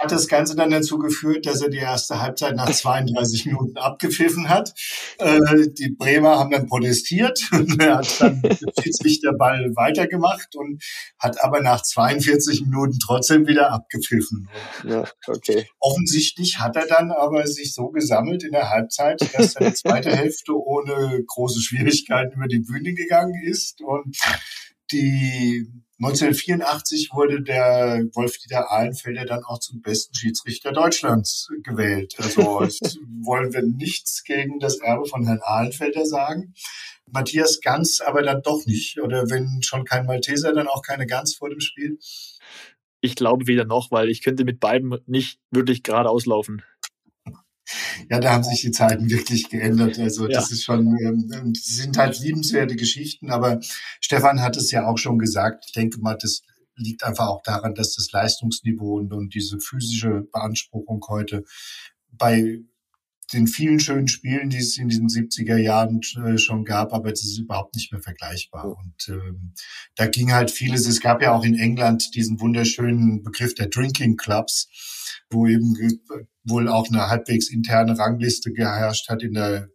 hat das Ganze dann dazu geführt, dass er die erste Halbzeit nach 32 Minuten abgepfiffen hat. Äh, die Bremer haben dann protestiert <laughs> und er hat dann schließlich der Ball weitergemacht und hat aber nach 42 Minuten trotzdem wieder abgepfiffen. Ja, okay. Offensichtlich hat er dann aber sich so gesammelt in der Halbzeit, dass seine zweite Hälfte ohne große Schwierigkeiten über die Bühne gegangen ist und die 1984 wurde der Wolf-Dieter Ahlenfelder dann auch zum besten Schiedsrichter Deutschlands gewählt. Also <laughs> wollen wir nichts gegen das Erbe von Herrn Ahlenfelder sagen. Matthias Ganz aber dann doch nicht. Oder wenn schon kein Malteser, dann auch keine Ganz vor dem Spiel. Ich glaube weder noch, weil ich könnte mit beiden nicht wirklich geradeaus laufen. Ja, da haben sich die Zeiten wirklich geändert. Also ja. das ist schon, ähm, das sind halt liebenswerte Geschichten, aber Stefan hat es ja auch schon gesagt. Ich denke mal, das liegt einfach auch daran, dass das Leistungsniveau und, und diese physische Beanspruchung heute bei den vielen schönen Spielen, die es in diesen 70er Jahren äh, schon gab, aber es ist überhaupt nicht mehr vergleichbar. Und ähm, da ging halt vieles. Es gab ja auch in England diesen wunderschönen Begriff der Drinking Clubs, wo eben wohl auch eine halbwegs interne Rangliste geherrscht hat in der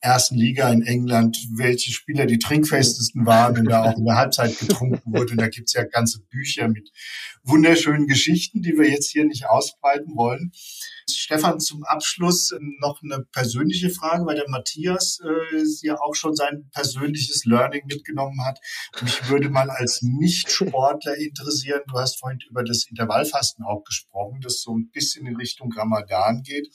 ersten Liga in England, welche Spieler die trinkfestesten waren und da auch in der Halbzeit getrunken <laughs> wurde. Und da gibt's ja ganze Bücher mit wunderschönen Geschichten, die wir jetzt hier nicht ausbreiten wollen. Stefan, zum Abschluss noch eine persönliche Frage, weil der Matthias äh, ja auch schon sein persönliches Learning mitgenommen hat. Mich würde mal als Nicht-Sportler interessieren. Du hast vorhin über das Intervallfasten auch gesprochen, das so ein bisschen in Richtung Ramadan geht.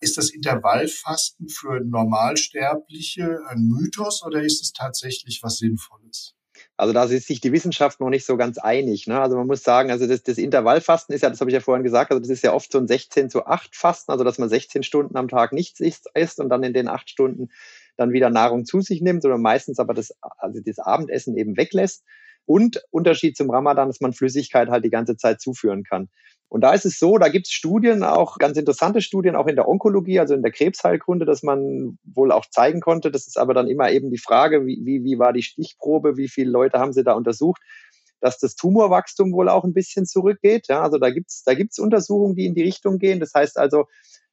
Ist das Intervallfasten für Normalsterbliche ein Mythos oder ist es tatsächlich was Sinnvolles? Also da ist sich die Wissenschaft noch nicht so ganz einig. Ne? Also man muss sagen, also das, das Intervallfasten ist ja, das habe ich ja vorhin gesagt, also das ist ja oft so ein 16 zu 8 Fasten, also dass man 16 Stunden am Tag nichts isst und dann in den acht Stunden dann wieder Nahrung zu sich nimmt, sondern meistens aber das, also das Abendessen eben weglässt. Und Unterschied zum Ramadan, dass man Flüssigkeit halt die ganze Zeit zuführen kann. Und da ist es so, da gibt es Studien, auch ganz interessante Studien, auch in der Onkologie, also in der Krebsheilkunde, dass man wohl auch zeigen konnte. Das ist aber dann immer eben die Frage, wie, wie, wie war die Stichprobe, wie viele Leute haben sie da untersucht, dass das Tumorwachstum wohl auch ein bisschen zurückgeht. Ja, also da gibt's da gibt's Untersuchungen, die in die Richtung gehen. Das heißt also,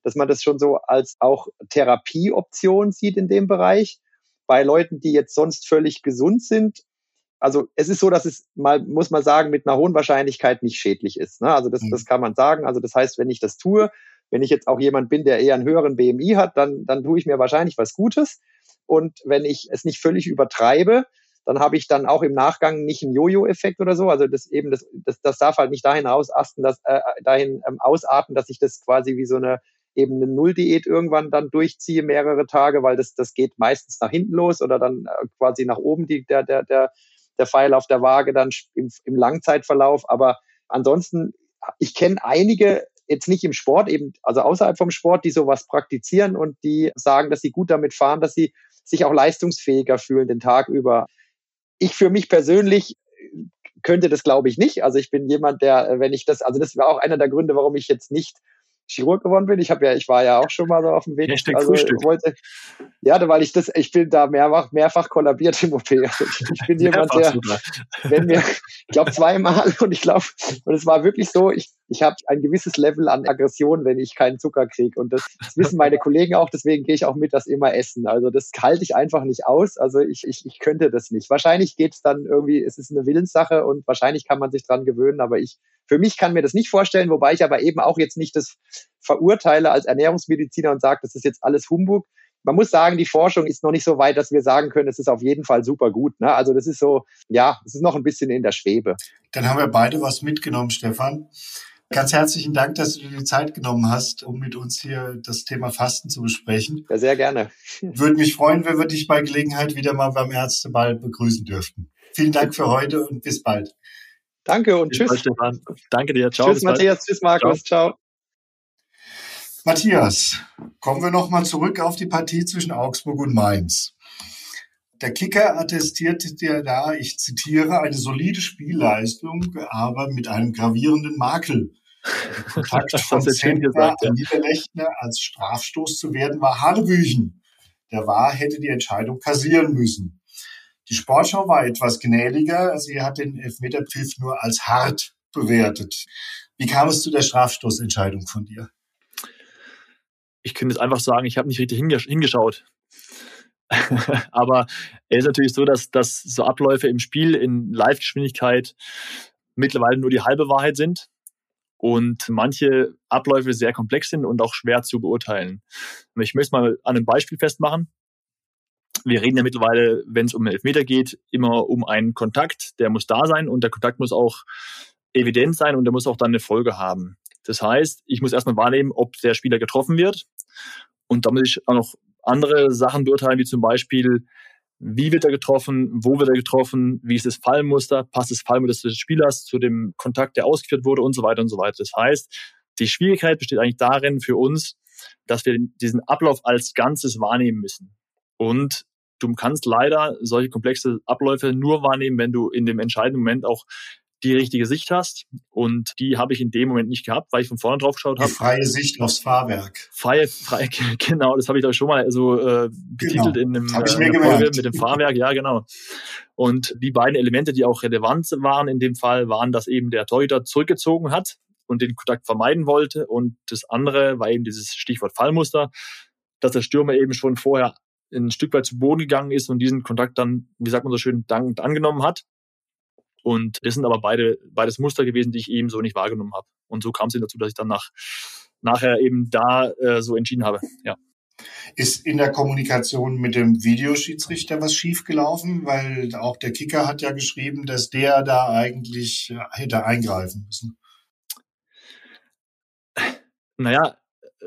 dass man das schon so als auch Therapieoption sieht in dem Bereich. Bei Leuten, die jetzt sonst völlig gesund sind, also es ist so, dass es mal, muss man sagen, mit einer hohen Wahrscheinlichkeit nicht schädlich ist. Ne? Also das, mhm. das kann man sagen. Also das heißt, wenn ich das tue, wenn ich jetzt auch jemand bin, der eher einen höheren BMI hat, dann, dann tue ich mir wahrscheinlich was Gutes. Und wenn ich es nicht völlig übertreibe, dann habe ich dann auch im Nachgang nicht einen Jojo-Effekt oder so. Also das eben, das, das, das darf halt nicht dahin ausasten, dass, äh, dahin ähm, ausarten, dass ich das quasi wie so eine eben eine Nulldiät irgendwann dann durchziehe, mehrere Tage, weil das, das geht meistens nach hinten los oder dann äh, quasi nach oben die, der, der, der, der Pfeil auf der Waage dann im, im Langzeitverlauf. Aber ansonsten, ich kenne einige, jetzt nicht im Sport, eben, also außerhalb vom Sport, die sowas praktizieren und die sagen, dass sie gut damit fahren, dass sie sich auch leistungsfähiger fühlen den Tag über. Ich für mich persönlich könnte das, glaube ich, nicht. Also ich bin jemand, der, wenn ich das, also das war auch einer der Gründe, warum ich jetzt nicht Chirurg geworden bin. Ich habe ja, ich war ja auch schon mal so auf dem Weg. Hashtag also, Frühstück. Wollte, ja, weil ich das, ich bin da mehrfach, mehrfach kollabiert im OP. Also ich, bin jemand, der, wenn mir, ich glaube zweimal und ich glaube, und es war wirklich so, ich, ich habe ein gewisses Level an Aggression, wenn ich keinen Zucker kriege. Und das, das wissen meine Kollegen auch, deswegen gehe ich auch mit das immer essen. Also das halte ich einfach nicht aus. Also ich, ich, ich könnte das nicht. Wahrscheinlich geht es dann irgendwie, es ist eine Willenssache und wahrscheinlich kann man sich dran gewöhnen, aber ich, für mich kann mir das nicht vorstellen, wobei ich aber eben auch jetzt nicht das verurteile als Ernährungsmediziner und sage, das ist jetzt alles Humbug man muss sagen, die Forschung ist noch nicht so weit, dass wir sagen können, es ist auf jeden Fall super gut. Ne? Also das ist so, ja, es ist noch ein bisschen in der Schwebe. Dann haben wir beide was mitgenommen, Stefan. Ganz herzlichen Dank, dass du dir die Zeit genommen hast, um mit uns hier das Thema Fasten zu besprechen. Ja, sehr gerne. <laughs> Würde mich freuen, wenn wir dich bei Gelegenheit wieder mal beim Ärzteball begrüßen dürften. Vielen Dank für heute und bis bald. Danke und bis tschüss. Bald, Danke dir. Ciao. Tschüss, Matthias. Tschüss, Markus. Ciao. Ciao. Matthias, kommen wir nochmal zurück auf die Partie zwischen Augsburg und Mainz. Der Kicker attestiert dir da, ich zitiere, eine solide Spielleistung, aber mit einem gravierenden Makel. Der Kontakt <laughs> von Zentner an Niederlechner als Strafstoß zu werden war Hanebüchen. Der Wahr hätte die Entscheidung kassieren müssen. Die Sportschau war etwas gnädiger. Sie hat den Elfmeterpfiff nur als hart bewertet. Wie kam es zu der Strafstoßentscheidung von dir? Ich könnte jetzt einfach sagen, ich habe nicht richtig hingeschaut. <laughs> Aber es ist natürlich so, dass, dass so Abläufe im Spiel in Live-Geschwindigkeit mittlerweile nur die halbe Wahrheit sind und manche Abläufe sehr komplex sind und auch schwer zu beurteilen. Ich möchte mal an einem Beispiel festmachen. Wir reden ja mittlerweile, wenn es um Elfmeter geht, immer um einen Kontakt, der muss da sein und der Kontakt muss auch evident sein und der muss auch dann eine Folge haben. Das heißt, ich muss erstmal wahrnehmen, ob der Spieler getroffen wird und da muss ich auch noch andere Sachen beurteilen, wie zum Beispiel, wie wird er getroffen, wo wird er getroffen, wie ist das Fallmuster, passt das Fallmuster des Spielers zu dem Kontakt, der ausgeführt wurde und so weiter und so weiter. Das heißt, die Schwierigkeit besteht eigentlich darin für uns, dass wir diesen Ablauf als Ganzes wahrnehmen müssen. Und du kannst leider solche komplexe Abläufe nur wahrnehmen, wenn du in dem entscheidenden Moment auch die richtige Sicht hast. Und die habe ich in dem Moment nicht gehabt, weil ich von vorne drauf geschaut habe. Freie Sicht aufs Fahrwerk. Freie, freie <laughs> genau, das habe ich doch schon mal so äh, betitelt genau. in einem äh, Folge mit dem Fahrwerk, ja, genau. Und die beiden Elemente, die auch relevant waren in dem Fall, waren, dass eben der Torhüter zurückgezogen hat und den Kontakt vermeiden wollte. Und das andere war eben dieses Stichwort Fallmuster, dass der Stürmer eben schon vorher ein Stück weit zu Boden gegangen ist und diesen Kontakt dann, wie sagt man so schön, dankend angenommen hat. Und das sind aber beide, beides Muster gewesen, die ich eben so nicht wahrgenommen habe. Und so kam es dazu, dass ich dann nach, nachher eben da äh, so entschieden habe. Ja. Ist in der Kommunikation mit dem Videoschiedsrichter was schiefgelaufen? Weil auch der Kicker hat ja geschrieben, dass der da eigentlich hätte eingreifen müssen. Naja,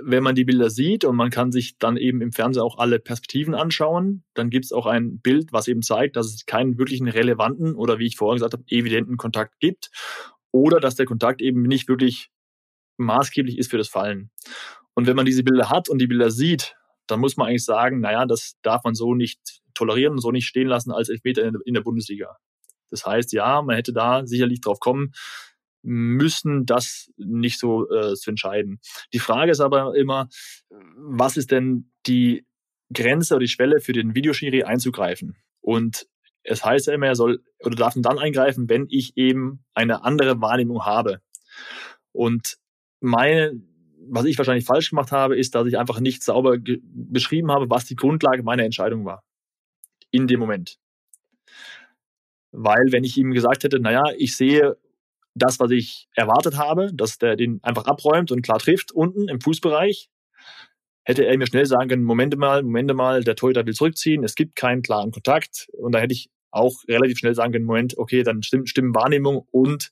wenn man die Bilder sieht und man kann sich dann eben im Fernsehen auch alle Perspektiven anschauen, dann gibt es auch ein Bild, was eben zeigt, dass es keinen wirklichen relevanten oder wie ich vorher gesagt habe, evidenten Kontakt gibt oder dass der Kontakt eben nicht wirklich maßgeblich ist für das Fallen. Und wenn man diese Bilder hat und die Bilder sieht, dann muss man eigentlich sagen, naja, das darf man so nicht tolerieren und so nicht stehen lassen als Elfmeter in der Bundesliga. Das heißt, ja, man hätte da sicherlich drauf kommen müssen, das nicht so äh, zu entscheiden. Die Frage ist aber immer, was ist denn die Grenze oder die Schwelle für den Videoschiri einzugreifen? Und es heißt ja immer, er soll oder darf dann eingreifen, wenn ich eben eine andere Wahrnehmung habe. Und meine, was ich wahrscheinlich falsch gemacht habe, ist, dass ich einfach nicht sauber beschrieben habe, was die Grundlage meiner Entscheidung war. In dem Moment. Weil wenn ich ihm gesagt hätte, naja, ich sehe das, was ich erwartet habe, dass der den einfach abräumt und klar trifft unten im Fußbereich, hätte er mir schnell sagen können, Momente mal, Momente mal, der Torhüter will zurückziehen, es gibt keinen klaren Kontakt. Und da hätte ich auch relativ schnell sagen können, Moment, okay, dann stimmt, stimmen Wahrnehmung und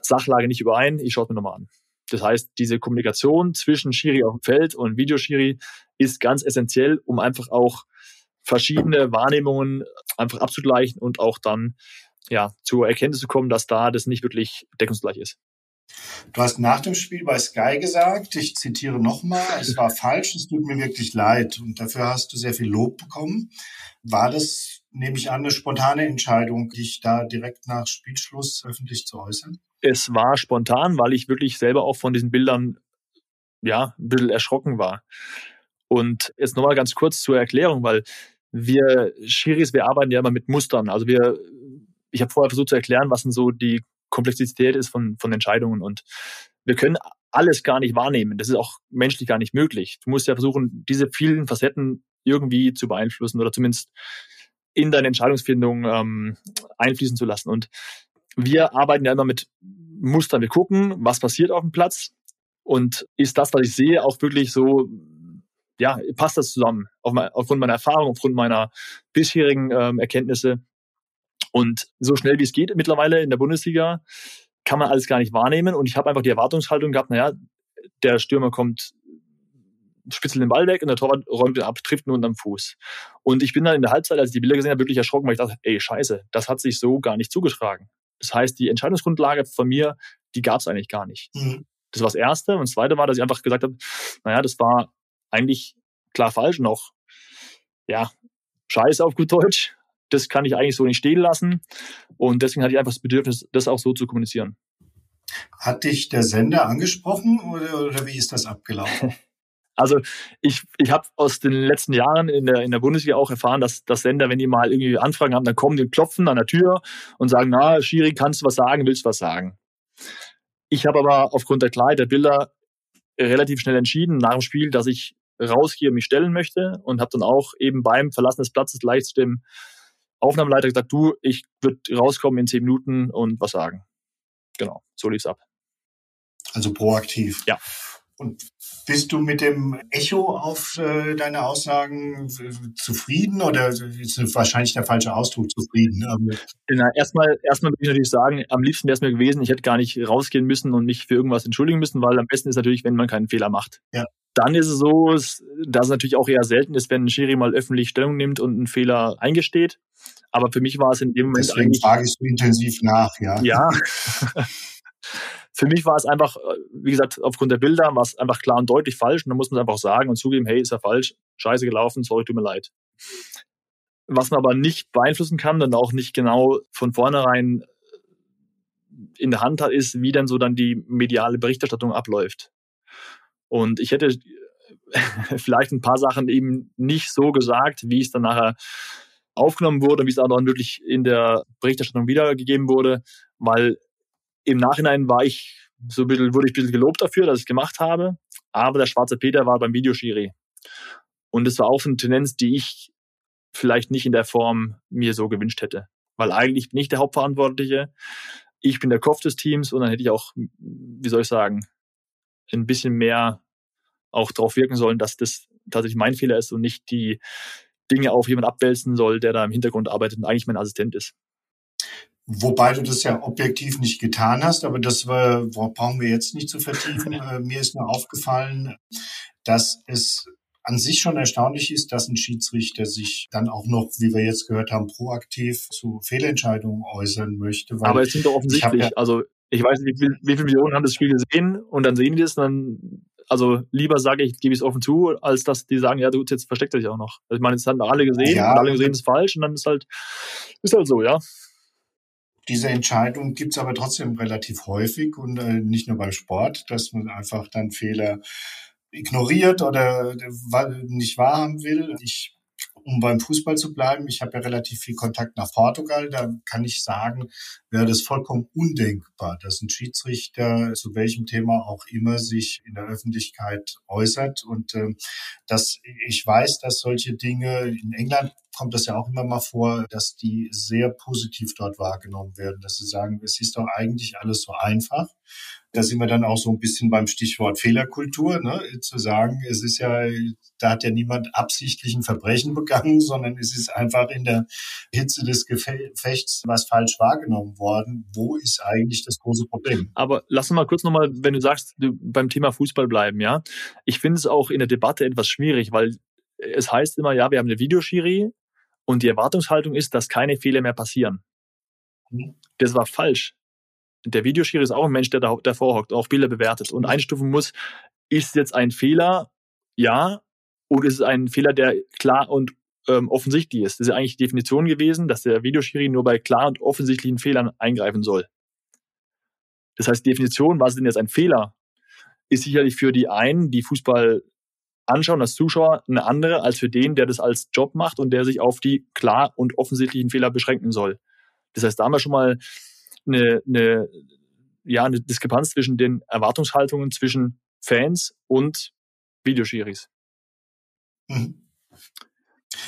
Sachlage nicht überein, ich schaue es mir nochmal an. Das heißt, diese Kommunikation zwischen Schiri auf dem Feld und Videoschiri ist ganz essentiell, um einfach auch verschiedene Wahrnehmungen einfach abzugleichen und auch dann ja, zur Erkenntnis zu kommen, dass da das nicht wirklich deckungsgleich ist. Du hast nach dem Spiel bei Sky gesagt, ich zitiere nochmal, es war falsch, es tut mir wirklich leid und dafür hast du sehr viel Lob bekommen. War das, nehme ich an, eine spontane Entscheidung, dich da direkt nach Spielschluss öffentlich zu äußern? Es war spontan, weil ich wirklich selber auch von diesen Bildern ja, ein bisschen erschrocken war. Und jetzt nochmal ganz kurz zur Erklärung, weil wir Schiris, wir arbeiten ja immer mit Mustern. Also wir ich habe vorher versucht zu erklären, was denn so die Komplexität ist von, von Entscheidungen. Und wir können alles gar nicht wahrnehmen. Das ist auch menschlich gar nicht möglich. Du musst ja versuchen, diese vielen Facetten irgendwie zu beeinflussen oder zumindest in deine Entscheidungsfindung ähm, einfließen zu lassen. Und wir arbeiten ja immer mit Mustern. Wir gucken, was passiert auf dem Platz und ist das, was ich sehe, auch wirklich so, ja, passt das zusammen? Auf, aufgrund meiner Erfahrung, aufgrund meiner bisherigen ähm, Erkenntnisse und so schnell wie es geht mittlerweile in der Bundesliga kann man alles gar nicht wahrnehmen. Und ich habe einfach die Erwartungshaltung gehabt, naja, der Stürmer kommt, spitzelt den Ball weg und der Torwart räumt ihn ab, trifft nur unterm Fuß. Und ich bin dann in der Halbzeit, als ich die Bilder gesehen habe, wirklich erschrocken, weil ich dachte, ey, scheiße, das hat sich so gar nicht zugetragen. Das heißt, die Entscheidungsgrundlage von mir, die gab es eigentlich gar nicht. Mhm. Das war das Erste. Und das Zweite war, dass ich einfach gesagt habe, naja, das war eigentlich klar falsch auch, ja, scheiße auf gut Deutsch. Das kann ich eigentlich so nicht stehen lassen. Und deswegen hatte ich einfach das Bedürfnis, das auch so zu kommunizieren. Hat dich der Sender angesprochen oder, oder wie ist das abgelaufen? <laughs> Also ich, ich habe aus den letzten Jahren in der, in der Bundesliga auch erfahren, dass, dass Sender, wenn die mal irgendwie Anfragen haben, dann kommen die klopfen an der Tür und sagen, na, Schiri, kannst du was sagen, willst du was sagen? Ich habe aber aufgrund der Klarheit der Bilder relativ schnell entschieden nach dem Spiel, dass ich rausgehe und mich stellen möchte und habe dann auch eben beim Verlassen des Platzes gleich zu dem Aufnahmeleiter gesagt, du, ich würde rauskommen in zehn Minuten und was sagen. Genau, so lief's ab. Also proaktiv. Ja. Und bist du mit dem Echo auf äh, deine Aussagen äh, zufrieden oder ist wahrscheinlich der falsche Ausdruck zufrieden? Na, erstmal, erstmal würde ich natürlich sagen, am liebsten wäre es mir gewesen, ich hätte gar nicht rausgehen müssen und mich für irgendwas entschuldigen müssen, weil am besten ist natürlich, wenn man keinen Fehler macht. Ja. Dann ist es so, dass es natürlich auch eher selten ist, wenn ein Schiri mal öffentlich Stellung nimmt und einen Fehler eingesteht. Aber für mich war es in dem Moment Deswegen frage ich so intensiv nach, ja. Ja. <laughs> <laughs> für mich war es einfach, äh, wie gesagt, aufgrund der Bilder war es einfach klar und deutlich falsch. Und dann muss man es einfach sagen und zugeben, hey, ist ja falsch, scheiße gelaufen, sorry, tut mir leid. Was man aber nicht beeinflussen kann und auch nicht genau von vornherein in der Hand hat, ist, wie dann so dann die mediale Berichterstattung abläuft. Und ich hätte <laughs> vielleicht ein paar Sachen eben nicht so gesagt, wie es dann nachher aufgenommen wurde, wie es auch dann wirklich in der Berichterstattung wiedergegeben wurde, weil im Nachhinein war ich so ein bisschen, wurde ich ein bisschen gelobt dafür, dass ich es gemacht habe. Aber der schwarze Peter war beim Videoschiri. Und es war auch eine Tendenz, die ich vielleicht nicht in der Form mir so gewünscht hätte. Weil eigentlich bin ich der Hauptverantwortliche. Ich bin der Kopf des Teams und dann hätte ich auch, wie soll ich sagen, ein bisschen mehr auch darauf wirken sollen, dass das tatsächlich mein Fehler ist und nicht die Dinge auf jemand abwälzen soll, der da im Hintergrund arbeitet und eigentlich mein Assistent ist. Wobei du das ja objektiv nicht getan hast, aber das war, brauchen wir jetzt nicht zu vertiefen. <laughs> Äh, mir ist nur aufgefallen, dass es an sich schon erstaunlich ist, dass ein Schiedsrichter sich dann auch noch, wie wir jetzt gehört haben, proaktiv zu Fehlentscheidungen äußern möchte. aber es sind doch offensichtlich, ja, also ich weiß nicht, wie, viel, wie viele Millionen haben das Spiel gesehen und dann sehen die es, dann also lieber sage ich, gebe ich es offen zu, als dass die sagen, ja, du jetzt versteckt er sich auch noch. Also ich meine, es haben alle gesehen ja, und alle gesehen, es ist falsch und dann ist halt, ist halt so, ja. Diese Entscheidung gibt es aber trotzdem relativ häufig und äh, nicht nur beim Sport, dass man einfach dann Fehler ignoriert oder äh, nicht wahrhaben will. Ich um beim Fußball zu bleiben, ich habe ja relativ viel Kontakt nach Portugal, da kann ich sagen, wäre das vollkommen undenkbar, dass ein Schiedsrichter zu welchem Thema auch immer sich in der Öffentlichkeit äußert. Und äh, dass ich weiß, dass solche Dinge in England kommt das ja auch immer mal vor, dass die sehr positiv dort wahrgenommen werden, dass sie sagen, es ist doch eigentlich alles so einfach. Da sind wir dann auch so ein bisschen beim Stichwort Fehlerkultur, ne? zu sagen, es ist ja, da hat ja niemand absichtlich ein Verbrechen <laughs> begangen, sondern es ist einfach in der Hitze des Gefechts was falsch wahrgenommen worden. Wo ist eigentlich das große Problem? Aber lass uns mal kurz nochmal, wenn du sagst, beim Thema Fußball bleiben, ja. Ich finde es auch in der Debatte etwas schwierig, weil es heißt immer, ja, wir haben eine Videoschiri und die Erwartungshaltung ist, dass keine Fehler mehr passieren. Mhm. Das war falsch. Der Videoschiri ist auch ein Mensch, der da, davor hockt, auch Bilder bewertet und einstufen muss, ist jetzt ein Fehler, ja, oder ist es ein Fehler, der klar und ähm, offensichtlich ist. Das ist eigentlich die Definition gewesen, dass der Videoschiri nur bei klar und offensichtlichen Fehlern eingreifen soll. Das heißt, die Definition, was ist denn jetzt ein Fehler, ist sicherlich für die einen, die Fußball anschauen als Zuschauer eine andere als für den, der das als Job macht und der sich auf die klar und offensichtlichen Fehler beschränken soll. Das heißt, da haben wir schon mal eine, eine, ja, eine Diskrepanz zwischen den Erwartungshaltungen zwischen Fans und Videoschiris. Mhm.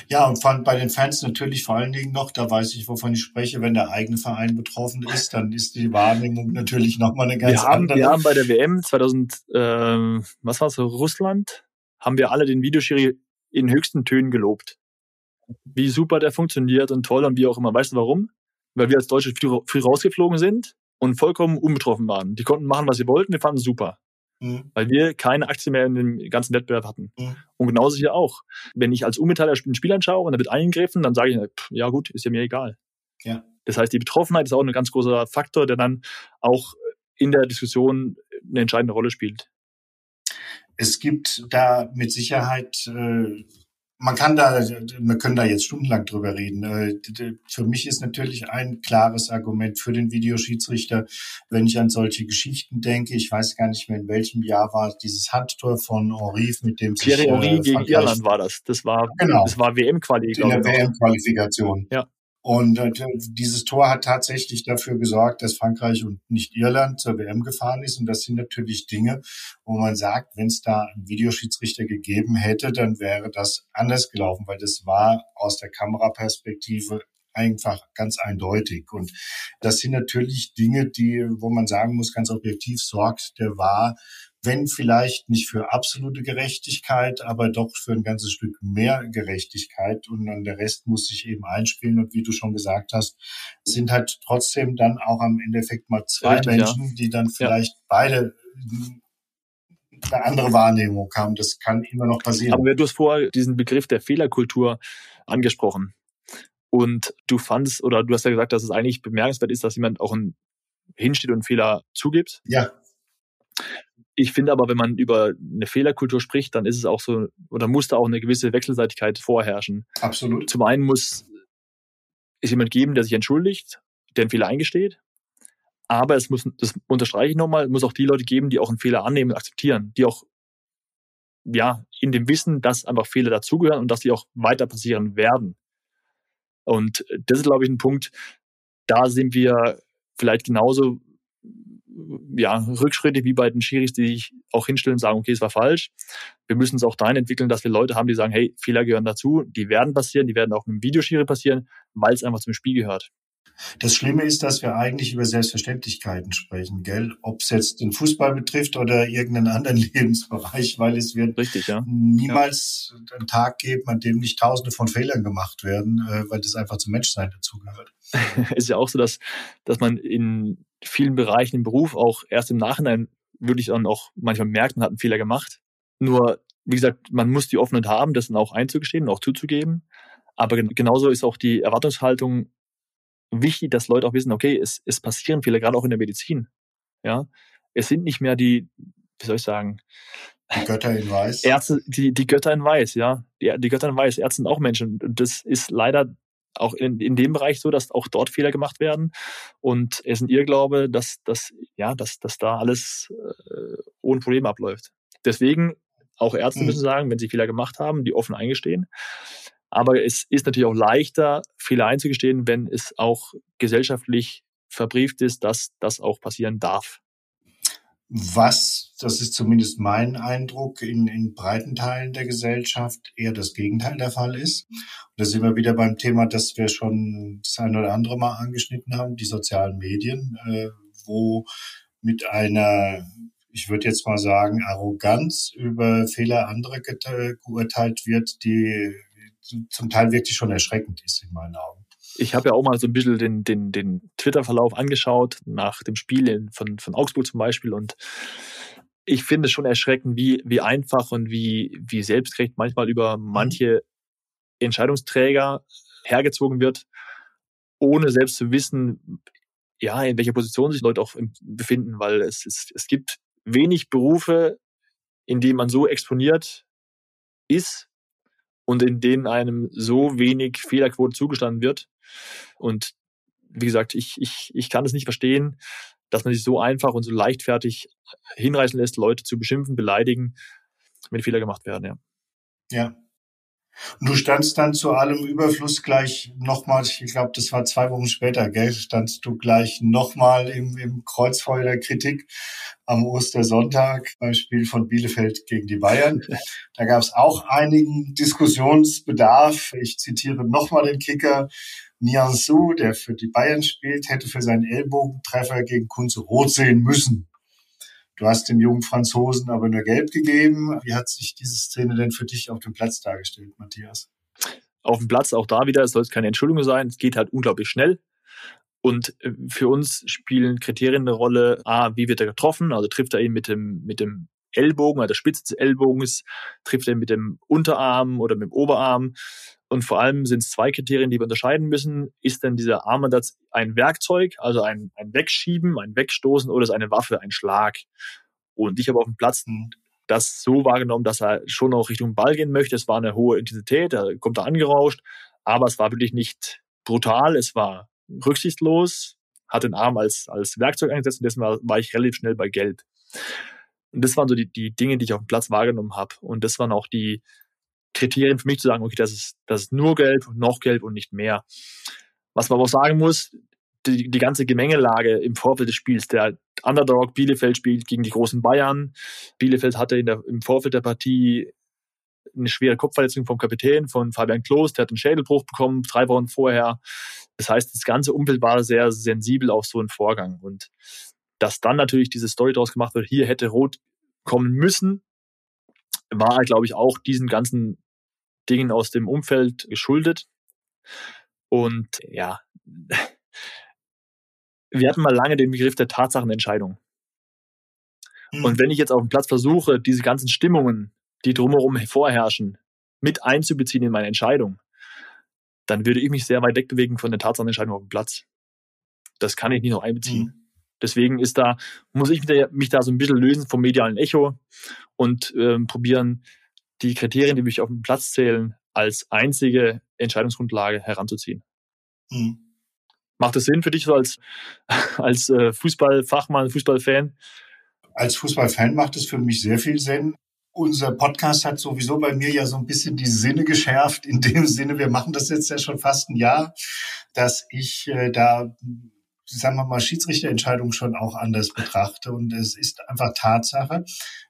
Ja, und bei den Fans natürlich vor allen Dingen noch, da weiß ich, wovon ich spreche, wenn der eigene Verein betroffen ist, dann ist die Wahrnehmung natürlich nochmal eine ganz wir haben, andere. Wir haben bei der WM 2000, äh, was war es, Russland, haben wir alle den Videoschiri in höchsten Tönen gelobt. Wie super der funktioniert und toll und wie auch immer. Weißt du warum? Weil wir als Deutsche früh, rausgeflogen sind und vollkommen unbetroffen waren. Die konnten machen, was sie wollten, wir fanden es super. Mhm. Weil wir keine Aktie mehr in dem ganzen Wettbewerb hatten. Mhm. Und genauso hier auch. Wenn ich als Unbeteiligter ein Spiel anschaue und da wird eingegriffen, dann sage ich, pff, ja gut, ist ja mir egal. Ja. Das heißt, die Betroffenheit ist auch ein ganz großer Faktor, der dann auch in der Diskussion eine entscheidende Rolle spielt. Es gibt da mit Sicherheit äh, man kann da, wir können da jetzt stundenlang drüber reden. Äh, für mich ist natürlich ein klares Argument für den Videoschiedsrichter, wenn ich an solche Geschichten denke. Ich weiß gar nicht mehr, in welchem Jahr war dieses Handtor von Henri, mit dem Thierry sich, Henry äh, gegen Irland war das. Das war, genau. das war WM-Qualifikation. In der WM-Qualifikation. Ja. Und äh, dieses Tor hat tatsächlich dafür gesorgt, dass Frankreich und nicht Irland zur WM gefahren ist. Und das sind natürlich Dinge, wo man sagt, wenn es da einen Videoschiedsrichter gegeben hätte, dann wäre das anders gelaufen, weil das war aus der Kameraperspektive einfach ganz eindeutig. Und das sind natürlich Dinge, die, wo man sagen muss, ganz objektiv sorgt der war wenn vielleicht nicht für absolute Gerechtigkeit, aber doch für ein ganzes Stück mehr Gerechtigkeit und dann der Rest muss sich eben einspielen und wie du schon gesagt hast, sind halt trotzdem dann auch am Endeffekt mal zwei Richtig, Menschen, ja. die dann vielleicht ja. beide eine andere Wahrnehmung haben. Das kann immer noch passieren. Aber du hast vorher diesen Begriff der Fehlerkultur angesprochen. Und du fandest, oder du hast ja gesagt, dass es eigentlich bemerkenswert ist, dass jemand auch ein hinsteht und einen Fehler zugibt. Ja. Ich finde aber, wenn man über eine Fehlerkultur spricht, dann ist es auch so, oder muss da auch eine gewisse Wechselseitigkeit vorherrschen. Absolut. Zum einen muss es jemand geben, der sich entschuldigt, der einen Fehler eingesteht. Aber es muss, das unterstreiche ich nochmal, es muss auch die Leute geben, die auch einen Fehler annehmen und akzeptieren, die auch, ja, in dem Wissen, dass einfach Fehler dazugehören und dass die auch weiter passieren werden. Und das ist, glaube ich, ein Punkt, da sind wir vielleicht genauso ja, Rückschritte wie bei den Schiris, die sich auch hinstellen und sagen, okay, es war falsch. Wir müssen es auch dahin entwickeln, dass wir Leute haben, die sagen, hey, Fehler gehören dazu, die werden passieren, die werden auch mit dem Videoschiri passieren, weil es einfach zum Spiel gehört. Das Schlimme ist, dass wir eigentlich über Selbstverständlichkeiten sprechen, gell? Ob es jetzt den Fußball betrifft oder irgendeinen anderen <laughs> Lebensbereich, weil es wird Richtig, ja. niemals ja. einen Tag geben, an dem nicht Tausende von Fehlern gemacht werden, äh, weil das einfach zum Menschsein dazugehört. <laughs> ist ja auch so, dass, dass man in vielen Bereichen im Beruf auch erst im Nachhinein wirklich dann auch manchmal merkt, man hat einen Fehler gemacht. Nur, wie gesagt, man muss die Offenheit haben, das dann auch einzugestehen und auch zuzugeben. Aber genauso ist auch die Erwartungshaltung wichtig, dass Leute auch wissen, okay, es, es passieren Fehler, gerade auch in der Medizin. Ja, es sind nicht mehr die, wie soll ich sagen, die Götter in Weiß. Ärzte, die, die Götter in Weiß, ja. Die, die Götter in Weiß, Ärzte sind auch Menschen. Und das ist leider auch in, in dem Bereich so, dass auch dort Fehler gemacht werden. Und es ist ein Irrglaube, dass, dass, ja, dass, dass da alles äh, ohne Probleme abläuft. Deswegen, auch Ärzte mhm. müssen sagen, wenn sie Fehler gemacht haben, die offen eingestehen. Aber es ist natürlich auch leichter, Fehler einzugestehen, wenn es auch gesellschaftlich verbrieft ist, dass das auch passieren darf. Was, das ist zumindest mein Eindruck, in, in breiten Teilen der Gesellschaft eher das Gegenteil der Fall ist. Und da sind wir wieder beim Thema, das wir schon das eine oder andere Mal angeschnitten haben, die sozialen Medien, äh, wo mit einer ich würde jetzt mal sagen, Arroganz über Fehler anderer geurteilt wird, die zum Teil wirklich schon erschreckend ist in meinen Augen. Ich habe ja auch mal so ein bisschen den, den, den Twitter-Verlauf angeschaut, nach dem Spiel in, von, von Augsburg zum Beispiel. Und ich finde es schon erschreckend, wie, wie einfach und wie, wie selbstgerecht manchmal über mhm. manche Entscheidungsträger hergezogen wird, ohne selbst zu wissen, ja, in welcher Position sich Leute auch befinden, weil es, es, es gibt wenig Berufe, in denen man so exponiert ist und in denen einem so wenig Fehlerquote zugestanden wird. Und wie gesagt, ich, ich, ich kann es nicht verstehen, dass man sich so einfach und so leichtfertig hinreißen lässt, Leute zu beschimpfen, beleidigen, wenn Fehler gemacht werden, ja. Ja, und du standst dann zu allem Überfluss gleich nochmal, ich glaube, das war zwei Wochen später, gell, standst du gleich nochmal im, im Kreuzfeuer der Kritik am Ostersonntag beim Spiel von Bielefeld gegen die Bayern. Da gab es auch einigen Diskussionsbedarf. Ich zitiere nochmal den Kicker. Nian Su, der für die Bayern spielt, hätte für seinen Ellbogentreffer gegen Kunze rot sehen müssen. Du hast dem jungen Franzosen aber nur Gelb gegeben. Wie hat sich diese Szene denn für dich auf dem Platz dargestellt, Matthias? Auf dem Platz auch da wieder, es soll keine Entschuldigung sein, es geht halt unglaublich schnell. Und äh, für uns spielen Kriterien eine Rolle. A, wie wird er getroffen? Also trifft er ihn mit dem, mit dem Ellbogen, also der Spitze des Ellbogens, trifft er mit dem Unterarm oder mit dem Oberarm. Und vor allem sind es zwei Kriterien, die wir unterscheiden müssen. Ist denn dieser Armansatz ein Werkzeug, also ein, ein Wegschieben, ein Wegstoßen oder ist eine Waffe, ein Schlag? Und ich habe auf dem Platz das so wahrgenommen, dass er schon auch Richtung Ball gehen möchte. Es war eine hohe Intensität, er kommt da angerauscht, aber es war wirklich nicht brutal, es war rücksichtslos, hat den Arm als, als Werkzeug eingesetzt und deswegen war, war ich relativ schnell bei Gelb. Und das waren so die, die Dinge, die ich auf dem Platz wahrgenommen habe. Und das waren auch die Kriterien für mich zu sagen, okay, das ist, das ist nur gelb, noch gelb und nicht mehr. Was man aber auch sagen muss, die, die ganze Gemengelage im Vorfeld des Spiels, der Underdog Bielefeld spielt gegen die großen Bayern. Bielefeld hatte in der, im Vorfeld der Partie eine schwere Kopfverletzung vom Kapitän, von Fabian Klos, der hat einen Schädelbruch bekommen, drei Wochen vorher. Das heißt, das ganze Umfeld war sehr sensibel auf so einen Vorgang. Und dass dann natürlich diese Story daraus gemacht wird, hier hätte Rot kommen müssen, war, glaube ich, auch diesen ganzen Dingen aus dem Umfeld geschuldet. Und ja, <laughs> wir hatten mal lange den Begriff der Tatsachenentscheidung. Mhm. Und wenn ich jetzt auf dem Platz versuche, diese ganzen Stimmungen, die drumherum vorherrschen, mit einzubeziehen in meine Entscheidung, dann würde ich mich sehr weit wegbewegen von der Tatsachenentscheidung auf dem Platz. Das kann ich nicht noch einbeziehen. Mhm. Deswegen ist da, muss ich mich da so ein bisschen lösen vom medialen Echo und ähm, probieren, die Kriterien, die mich auf dem Platz zählen, als einzige Entscheidungsgrundlage heranzuziehen. Mhm. Macht das Sinn für dich so als, <laughs> als äh, Fußballfachmann, Fußballfan? Als Fußballfan macht es für mich sehr viel Sinn. Unser Podcast hat sowieso bei mir ja so ein bisschen die Sinne geschärft. In dem Sinne, wir machen das jetzt ja schon fast ein Jahr, dass ich äh, da sagen wir mal, Schiedsrichterentscheidungen schon auch anders betrachte. Und es ist einfach Tatsache,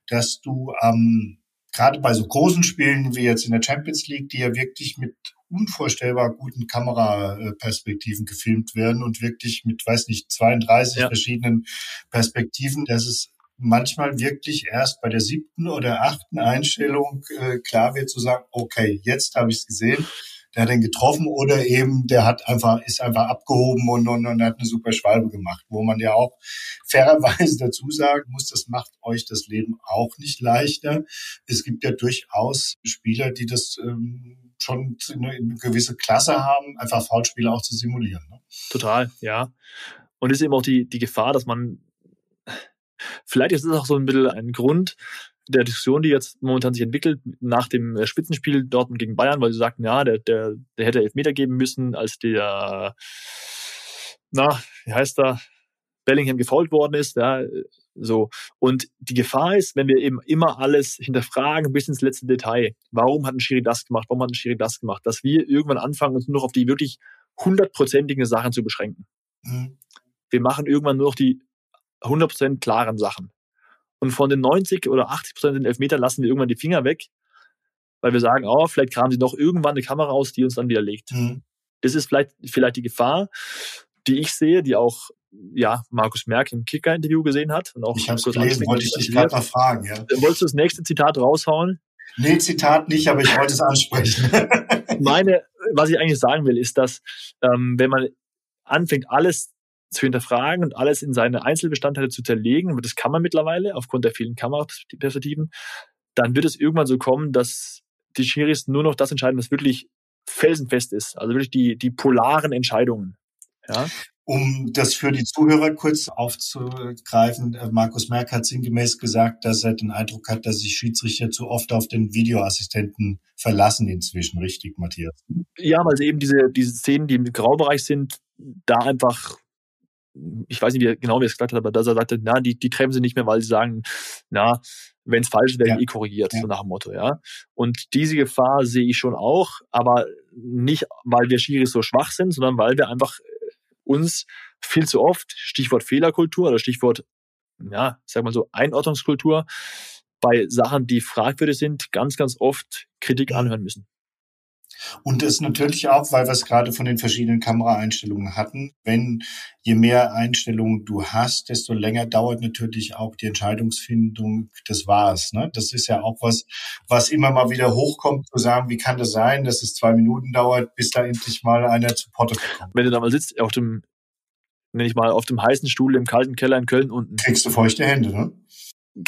dass du ähm, gerade bei so großen Spielen wie jetzt in der Champions League, die ja wirklich mit unvorstellbar guten Kameraperspektiven gefilmt werden und wirklich mit, weiß nicht, 32 ja. verschiedenen Perspektiven, dass es manchmal wirklich erst bei der siebten oder achten Einstellung äh, klar wird zu sagen, okay, jetzt habe ich es gesehen der hat den getroffen oder eben der hat einfach, ist einfach abgehoben und, und, und hat eine super Schwalbe gemacht, wo man ja auch fairerweise dazu sagen muss, das macht euch das Leben auch nicht leichter. Es gibt ja durchaus Spieler, die das ähm, schon eine, eine gewisse Klasse haben, einfach Foulspiele auch zu simulieren. Ne? Total, ja. Und ist eben auch die, die Gefahr, dass man Vielleicht ist es auch so ein bisschen ein Grund, der Diskussion, die jetzt momentan sich entwickelt, nach dem äh, Spitzenspiel Dortmund gegen Bayern, weil sie sagten, ja, der, der, der hätte Elfmeter geben müssen, als der, na, wie heißt er, Bellingham gefault worden ist, ja, so. Und die Gefahr ist, wenn wir eben immer alles hinterfragen bis ins letzte Detail. Warum hat ein Schiri das gemacht? Warum hat ein Schiri das gemacht? Dass wir irgendwann anfangen, uns nur noch auf die wirklich hundertprozentigen Sachen zu beschränken. Mhm. Wir machen irgendwann nur noch die hundertprozentig klaren Sachen. Und von den 90 oder 80 Prozent den Elfmeter lassen wir irgendwann die Finger weg, weil wir sagen, oh, vielleicht kramen sie doch irgendwann eine Kamera aus, die uns dann widerlegt. Mhm. Das ist vielleicht, vielleicht die Gefahr, die ich sehe, die auch ja, Markus Merck im Kicker-Interview gesehen hat. Und auch ich habe es gelesen, wollte ich dich gerade mal fragen. Ja. Wolltest du das nächste Zitat raushauen? Nee, Zitat nicht, aber ich wollte es ansprechen. <laughs> Meine, was ich eigentlich sagen will, ist, dass ähm, wenn man anfängt, alles zu hinterfragen und alles in seine Einzelbestandteile zu zerlegen, und das kann man mittlerweile aufgrund der vielen Kameraperspektiven, dann wird es irgendwann so kommen, dass die Schiris nur noch das entscheiden, was wirklich felsenfest ist. Also wirklich die, die polaren Entscheidungen. Ja? Um das für die Zuhörer kurz aufzugreifen, äh, Markus Merck hat sinngemäß gesagt, dass er den Eindruck hat, dass sich Schiedsrichter zu oft auf den Videoassistenten verlassen inzwischen, richtig, Matthias? Ja, weil sie eben diese, diese Szenen, die im Graubereich sind, da einfach ich weiß nicht wie, genau, wie er es gesagt hat, aber dass er sagte, na, die, die treffen sie nicht mehr, weil sie sagen, na, wenn es falsch ist, werden ja. eh korrigiert, ja. so nach dem Motto, ja. Und diese Gefahr sehe ich schon auch, aber nicht, weil wir Schiris so schwach sind, sondern weil wir einfach äh, uns viel zu oft, Stichwort Fehlerkultur oder Stichwort, ja, sag mal so, Einordnungskultur, bei Sachen, die fragwürdig sind, ganz, ganz oft Kritik anhören müssen. Und es natürlich auch, weil wir es gerade von den verschiedenen Kameraeinstellungen hatten, wenn je mehr Einstellungen du hast, desto länger dauert natürlich auch die Entscheidungsfindung des Wahrs. Ne? Das ist ja auch was, was immer mal wieder hochkommt, zu sagen, wie kann das sein, dass es zwei Minuten dauert, bis da endlich mal einer zu Potte kommt. Wenn du da mal sitzt auf dem, nenne ich mal, auf dem heißen Stuhl im kalten Keller in Köln unten. Kriegst du feuchte Hände, ne? <laughs>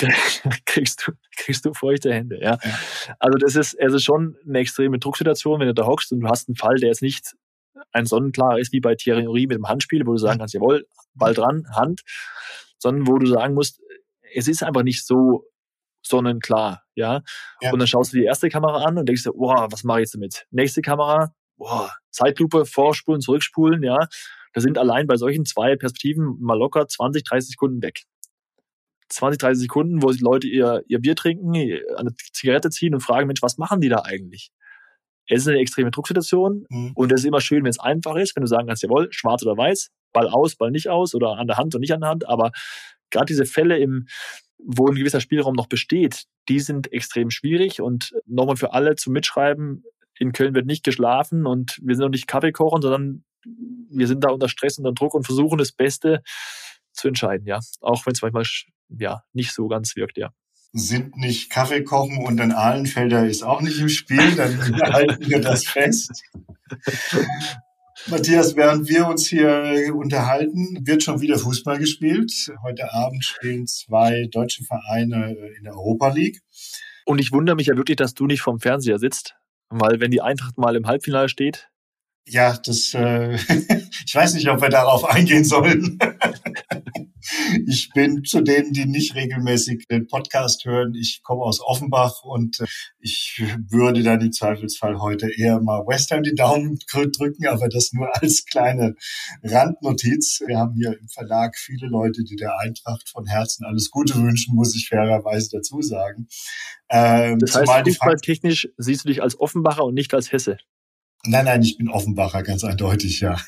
kriegst du, kriegst du feuchte Hände, ja. ja. Also das ist, also schon eine extreme Drucksituation, wenn du da hockst und du hast einen Fall, der jetzt nicht ein sonnenklarer ist wie bei Thierry Henry mit dem Handspiel, wo du sagen kannst, jawohl, Ball dran, Hand, sondern wo du sagen musst, es ist einfach nicht so sonnenklar, ja? ja. Und dann schaust du die erste Kamera an und denkst dir, wow, was mache ich jetzt damit? Nächste Kamera, wow, Zeitlupe, vorspulen, zurückspulen, ja? Da sind allein bei solchen zwei Perspektiven mal locker 20, 30 Sekunden weg. 20, 30 Sekunden, wo die Leute ihr, ihr Bier trinken, eine Zigarette ziehen und fragen, Mensch, was machen die da eigentlich? Es ist eine extreme Drucksituation mhm. und es ist immer schön, wenn es einfach ist, wenn du sagen kannst, jawohl, schwarz oder weiß, Ball aus, Ball nicht aus oder an der Hand und nicht an der Hand, aber gerade diese Fälle im, wo ein gewisser Spielraum noch besteht, die sind extrem schwierig und nochmal für alle zum Mitschreiben, in Köln wird nicht geschlafen und wir sind noch nicht Kaffee kochen, sondern wir sind da unter Stress, unter Druck und versuchen das Beste zu entscheiden, ja. Auch wenn es manchmal ja nicht so ganz wirkt, ja. Sind nicht Kaffee kochen und ein Ahlenfelder ist auch nicht im Spiel, dann <laughs> halten wir das fest. Matthias, während wir uns hier unterhalten, wird schon wieder Fußball gespielt. Heute Abend spielen zwei deutsche Vereine in der Europa League. Und ich wundere mich ja wirklich, dass du nicht vorm Fernseher sitzt, weil wenn die Eintracht mal im Halbfinale steht, ja, das, äh, <laughs> ich weiß nicht, ob wir darauf eingehen sollen. Ich bin zu denen, die nicht regelmäßig den Podcast hören. Ich komme aus Offenbach und äh, ich würde dann im Zweifelsfall heute eher mal West Ham die Daumen drücken, aber das nur als kleine Randnotiz. Wir haben hier im Verlag viele Leute, die der Eintracht von Herzen alles Gute wünschen, muss ich fairerweise dazu sagen. Ähm, das heißt, fußballtechnisch siehst du dich als Offenbacher und nicht als Hesse? Nein, nein, ich bin Offenbacher, ganz eindeutig, ja.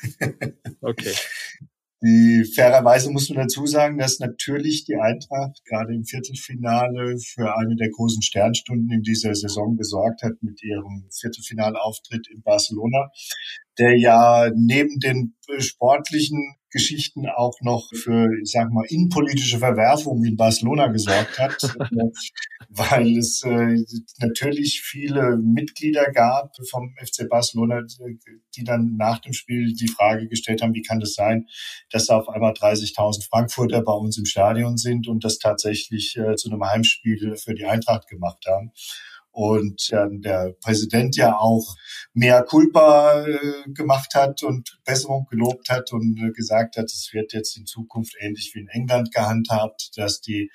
Okay. <laughs> Die fairerweise muss man dazu sagen, dass natürlich die Eintracht gerade im Viertelfinale für eine der großen Sternstunden in dieser Saison gesorgt hat mit ihrem Viertelfinalauftritt in Barcelona, der ja neben den sportlichen Geschichten auch noch für, ich sag mal, innenpolitische Verwerfungen in Barcelona gesorgt hat, <laughs> weil es äh, natürlich viele Mitglieder gab vom FC Barcelona, die dann nach dem Spiel die Frage gestellt haben, wie kann das sein, dass da auf einmal 30.000 Frankfurter bei uns im Stadion sind und das tatsächlich äh, zu einem Heimspiel für die Eintracht gemacht haben. Und dann der Präsident ja auch mehr Culpa äh, gemacht hat und Besserung gelobt hat und äh, gesagt hat, es wird jetzt in Zukunft ähnlich wie in England gehandhabt, dass die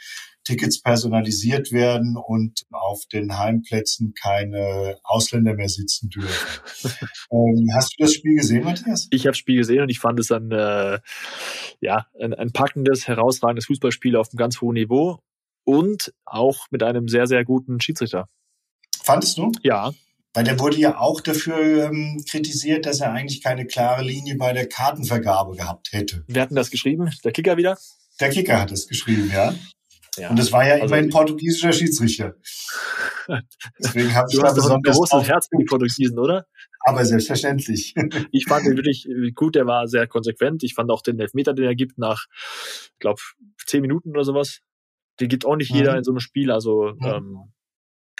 Tickets personalisiert werden und auf den Heimplätzen keine Ausländer mehr sitzen dürfen. <laughs> ähm, hast du das Spiel gesehen, Matthias? Ich habe das Spiel gesehen und ich fand es ein, äh, ja, ein, ein packendes, herausragendes Fußballspiel auf einem ganz hohen Niveau und auch mit einem sehr, sehr guten Schiedsrichter. Fandest du? Ja. Weil der wurde ja auch dafür ähm, kritisiert, dass er eigentlich keine klare Linie bei der Kartenvergabe gehabt hätte. Wer hat denn das geschrieben? Der Kicker wieder? Der Kicker hat es geschrieben, ja. Ja. Und es war ja also immerhin portugiesischer Schiedsrichter. Deswegen habe ich da besonders ein großes Herz für die Portugiesen, oder? Aber selbstverständlich. <laughs> ich fand ihn wirklich gut, der war sehr konsequent. Ich fand auch den Elfmeter, den er gibt, nach, ich glaube, zehn Minuten oder sowas. Den gibt auch nicht jeder mhm. in so einem Spiel. Also mhm. ähm,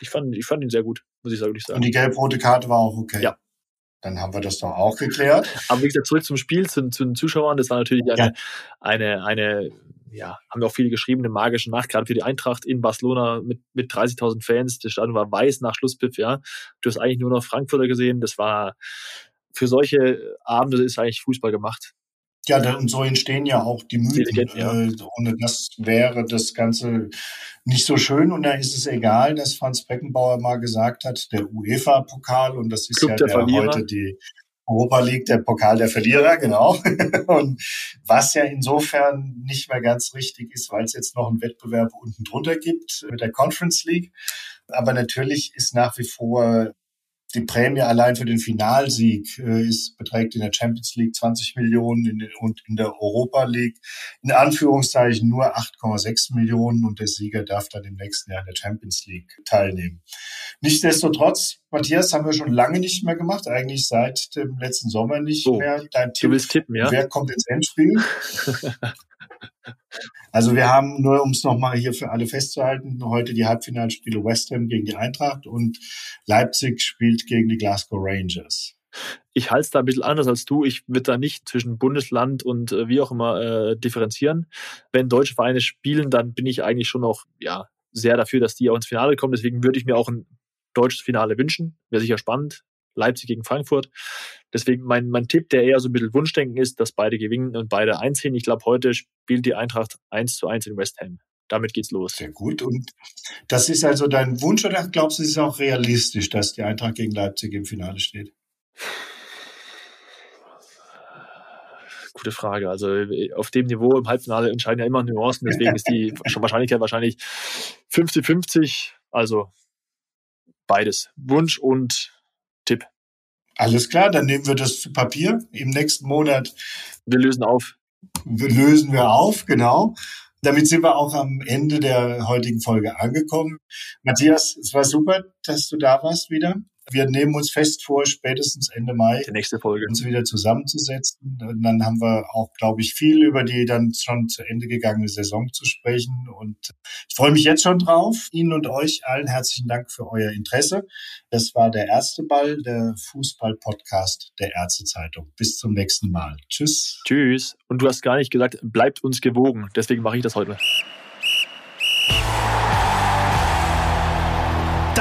ich fand, ich fand ihn sehr gut, muss ich sagen. Und die gelb-rote Karte war auch okay. Ja. Dann haben wir das doch auch geklärt. Aber wie gesagt, zurück zum Spiel, zu, zu den Zuschauern. Das war natürlich eine, ja. eine, eine, ja, haben wir auch viele geschrieben, eine magische Nacht, gerade für die Eintracht in Barcelona mit, mit 30.000 Fans. Das Stadion war weiß nach Schlusspfiff, ja. Du hast eigentlich nur noch Frankfurter gesehen. Das war, für solche Abende ist eigentlich Fußball gemacht. Ja, und so entstehen ja auch die Mythen. Ja. Äh, ohne das wäre das Ganze nicht so schön. Und da ist es egal, dass Franz Beckenbauer mal gesagt hat, der UEFA-Pokal, und das ist Club ja der, der heute die Europa League, der Pokal der Verlierer, genau. <laughs> und was ja insofern nicht mehr ganz richtig ist, weil es jetzt noch einen Wettbewerb unten drunter gibt mit der Conference League. Aber natürlich ist nach wie vor die Prämie allein für den Finalsieg äh, ist, beträgt in der Champions League 20 Millionen in den, und in der Europa League in Anführungszeichen nur 8,6 Millionen und der Sieger darf dann im nächsten Jahr in der Champions League teilnehmen. Nichtsdestotrotz, Matthias, haben wir schon lange nicht mehr gemacht, eigentlich seit dem letzten Sommer nicht oh, mehr. Dein Tipp, du willst tippen, ja? Wer kommt ins Endspiel? <laughs> Also wir haben nur, um es nochmal hier für alle festzuhalten, heute die Halbfinalspiele West Ham gegen die Eintracht und Leipzig spielt gegen die Glasgow Rangers. Ich halte es da ein bisschen anders als du. Ich würde da nicht zwischen Bundesland und äh, wie auch immer äh, differenzieren. Wenn deutsche Vereine spielen, dann bin ich eigentlich schon noch ja, sehr dafür, dass die auch ins Finale kommen. Deswegen würde ich mir auch ein deutsches Finale wünschen. Wäre sicher spannend. Leipzig gegen Frankfurt. Deswegen mein, mein Tipp, der eher so ein bisschen Wunschdenken ist, dass beide gewinnen und beide einziehen. Ich glaube, heute spielt die Eintracht 1 zu 1 in West Ham. damit geht's los. Sehr gut. Und das ist also dein Wunsch oder glaubst du, es ist auch realistisch, dass die Eintracht gegen Leipzig im Finale steht? Gute Frage. Also auf dem Niveau im Halbfinale entscheiden ja immer Nuancen, deswegen ist die <laughs> Wahrscheinlichkeit wahrscheinlich 50-50. Also beides. Wunsch und Tipp. Alles klar, dann nehmen wir das zu Papier. Im nächsten Monat. Wir lösen auf. Wir lösen wir auf, genau. Damit sind wir auch am Ende der heutigen Folge angekommen. Matthias, es war super, dass du da warst wieder. Wir nehmen uns fest vor, spätestens Ende Mai die nächste Folge. uns wieder zusammenzusetzen. Und dann haben wir auch, glaube ich, viel über die dann schon zu Ende gegangene Saison zu sprechen. Und ich freue mich jetzt schon drauf. Ihnen und euch allen herzlichen Dank für euer Interesse. Das war der erste Ball, der Fußball-Podcast der Ärztezeitung. Bis zum nächsten Mal. Tschüss. Tschüss. Und du hast gar nicht gesagt, bleibt uns gewogen. Deswegen mache ich das heute.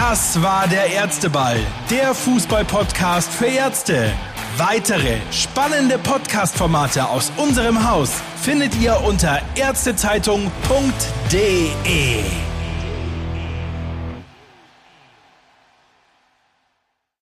Das war der Ärzteball, der Fußball-Podcast für Ärzte. Weitere spannende Podcast-Formate aus unserem Haus findet ihr unter ärztezeitung.de.